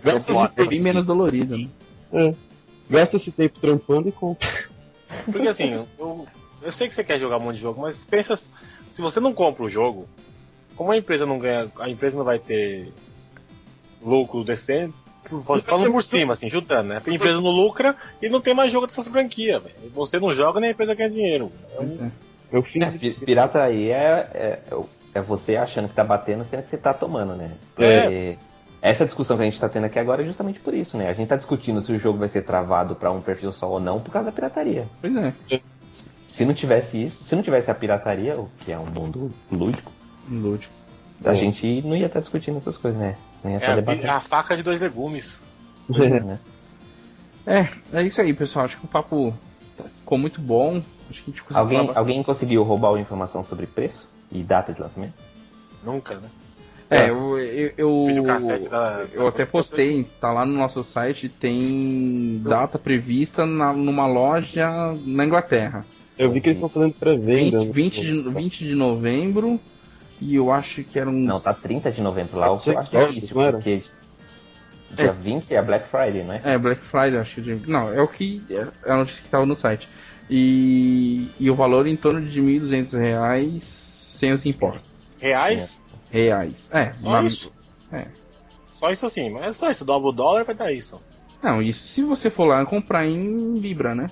É bem menos dolorido, né? É. Gasta esse tempo trampando e compra. Porque assim, eu, eu sei que você quer jogar um monte de jogo, mas pensa, se você não compra o jogo, como a empresa não ganha, a empresa não vai ter lucro decente, falando por cima, assim, chutando, né? A empresa não lucra e não tem mais jogo dessas franquias, velho. Você não joga nem a empresa ganha dinheiro. É um... é. fim é, pirata aí é, é, é, você achando que tá batendo sendo que você tá tomando, né? É. Essa discussão que a gente tá tendo aqui agora é justamente por isso, né? A gente tá discutindo se o jogo vai ser travado para um perfil só ou não por causa da pirataria. Pois é. Se não tivesse isso, se não tivesse a pirataria, o que é um mundo lúdico, lúdico. a é. gente não ia estar tá discutindo essas coisas, né? é, a, a, faca de dois legumes. [laughs] né? É, é isso aí, pessoal. Acho que o papo ficou muito bom. Acho que a gente alguém, falar... alguém conseguiu roubar a informação sobre preço e data de lançamento? Nunca, né? É, eu, eu, eu, da, eu até postei, tá lá no nosso site, tem data prevista na, numa loja na Inglaterra. Eu vi que eles estão fazendo pré-venda. 20, 20, de, 20 de novembro e eu acho que era um. Não, tá 30 de novembro lá, o que eu acho difícil, porque. Dia é. 20 é Black Friday, né? É, Black Friday, acho que. Não, é o que. É a notícia que tava no site. E, e o valor em torno de 1.200 reais sem os impostos. Reais? É. Reais. É, só mas, isso? É. Só isso assim, mas é só isso. Dobra o dólar vai dar isso. Não, isso se você for lá comprar em Libra, né?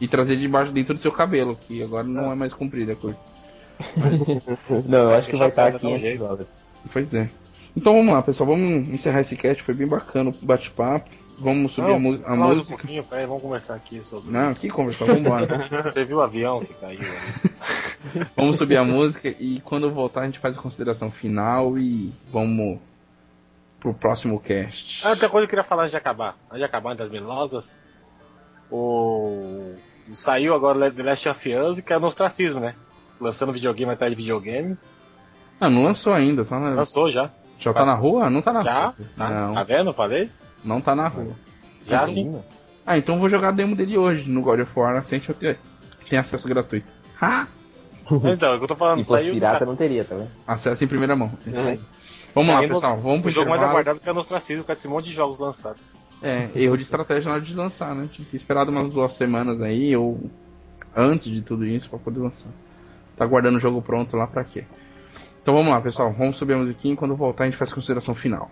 E trazer debaixo dentro do seu cabelo, que agora não é mais comprido a coisa. [laughs] Não, eu acho que vai estar aqui em dólares. Pois é. Então vamos lá, pessoal. Vamos encerrar esse cast. Foi bem bacana o bate-papo. Vamos subir não, a, a música. Um pouquinho, peraí, vamos conversar aqui sobre. Não, aqui conversar, vamos embora. [laughs] Você viu o avião que caiu [laughs] vamos subir a música e quando voltar a gente faz a consideração final e vamos pro próximo cast. Ah, outra coisa que eu queria falar antes de acabar. Antes de acabar das Milosas. O. Saiu agora The Last of Us, que é no ostracismo, né? lançando videogame atrás de videogame. Ah, não lançou ainda, tá na... Lançou já. Já tá na rua? Não tá na já? rua. Tá, não. tá vendo? Falei? Não tá na rua. Já tá sim. Ah, então vou jogar a demo dele hoje no God of War, assim que eu ter, tem acesso gratuito. Ah! [laughs] Então, é o que eu tô falando, e saiu. pirata não teria, tá vendo? Acesso em primeira mão. É. Vamos lá, pessoal, vamos pro O jogo mais aguardado que é o Nostracismo, com esse monte de jogos lançados. É, erro de estratégia na hora de lançar, né? Tinha que esperado umas duas semanas aí, ou antes de tudo isso, pra poder lançar. Tá guardando o jogo pronto lá pra quê? Então vamos lá, pessoal. Vamos subir a musiquinha e quando voltar a gente faz a consideração final.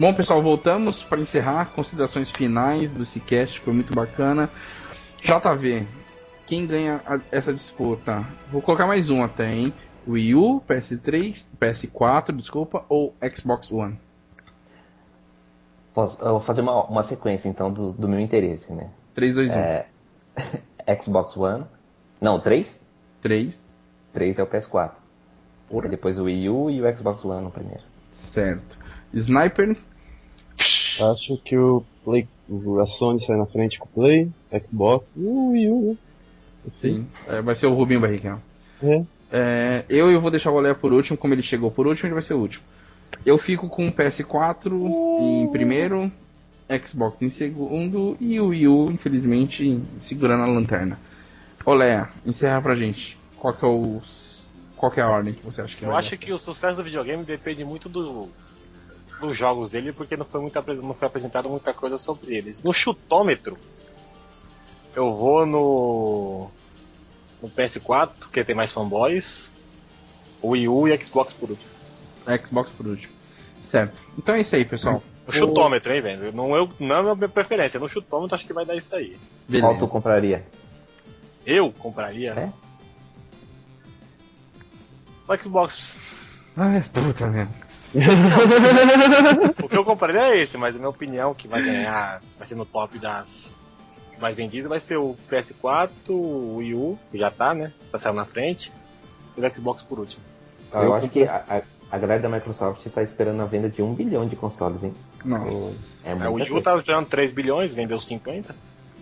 Bom, pessoal, voltamos para encerrar. Considerações finais do Cicast, foi muito bacana. JV, quem ganha a, essa disputa? Vou colocar mais um até, hein? Wii U, PS3, PS4, desculpa, ou Xbox One? Posso, eu vou fazer uma, uma sequência então do, do meu interesse, né? 3, 2, 1. É, [laughs] Xbox One. Não, 3? 3. 3 é o PS4. Porra. Depois o Wii U e o Xbox One no primeiro. Certo. Sniper? Acho que o Play, a Sony sai na frente com o Play, Xbox e o Wii U, né? Sim, é, vai ser o Rubinho Barrichello. É. É, eu, eu vou deixar o Olé por último, como ele chegou por último, ele vai ser o último. Eu fico com o PS4 em primeiro, Xbox em segundo e o Wii U, infelizmente, segurando a lanterna. Olé, encerra pra gente. Qual que é o. Qual que é a ordem que você acha que Eu acho que o sucesso do videogame depende muito do, dos jogos dele, porque não foi, muito, não foi apresentado muita coisa sobre eles. No chutômetro, eu vou no. no PS4, que tem mais fanboys, o Wii U e Xbox por último. Xbox por último. Certo. Então é isso aí, pessoal. No chutômetro, hein, velho? Não, eu, não é a minha preferência. No chutômetro acho que vai dar isso aí. Beleza. Qual tu compraria? Eu compraria? É? O Xbox. Ai, puta merda. [laughs] o que eu compraria é esse, mas a minha opinião que vai ganhar, vai ser no top das mais vendidas, vai ser o PS4, o Wii U, que já tá, né? Tá saindo na frente, e o Xbox por último. Ah, eu, acho que a, a galera da Microsoft está esperando a venda de um bilhão de consoles, hein? Nossa. É, é o Wii U tá esperando 3 bilhões, vendeu 50.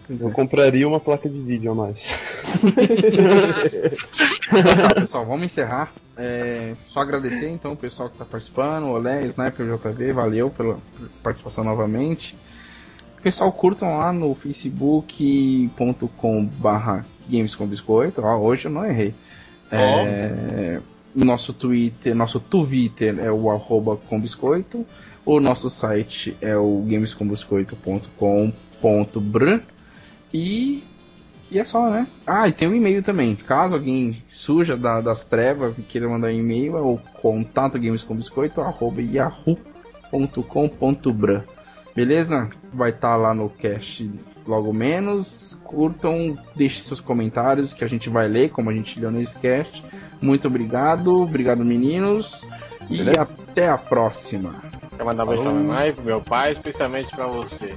Eu compraria uma placa de vídeo a mais. tá, pessoal, vamos encerrar. É, só agradecer então o pessoal que está participando, o Olé, Sniper JV, valeu pela participação novamente. Pessoal, curtam lá no facebook.com barra games com biscoito. Ó, hoje eu não errei. É, nosso Twitter, nosso Twitter é o arroba com biscoito. O nosso site é o gamescombiscoito.com.br e, e é só, né? Ah, e tem um e-mail também. Caso alguém suja da, das trevas e queira mandar um e-mail, é o contato gamescombiscoito.yahoo.com.br Beleza? Vai estar tá lá no cast logo menos. Curtam, deixem seus comentários que a gente vai ler, como a gente leu nesse cast. Muito obrigado, obrigado meninos. E Beleza? até a próxima. Quero mandar um beijo pra minha mãe, pro meu pai, especialmente pra você.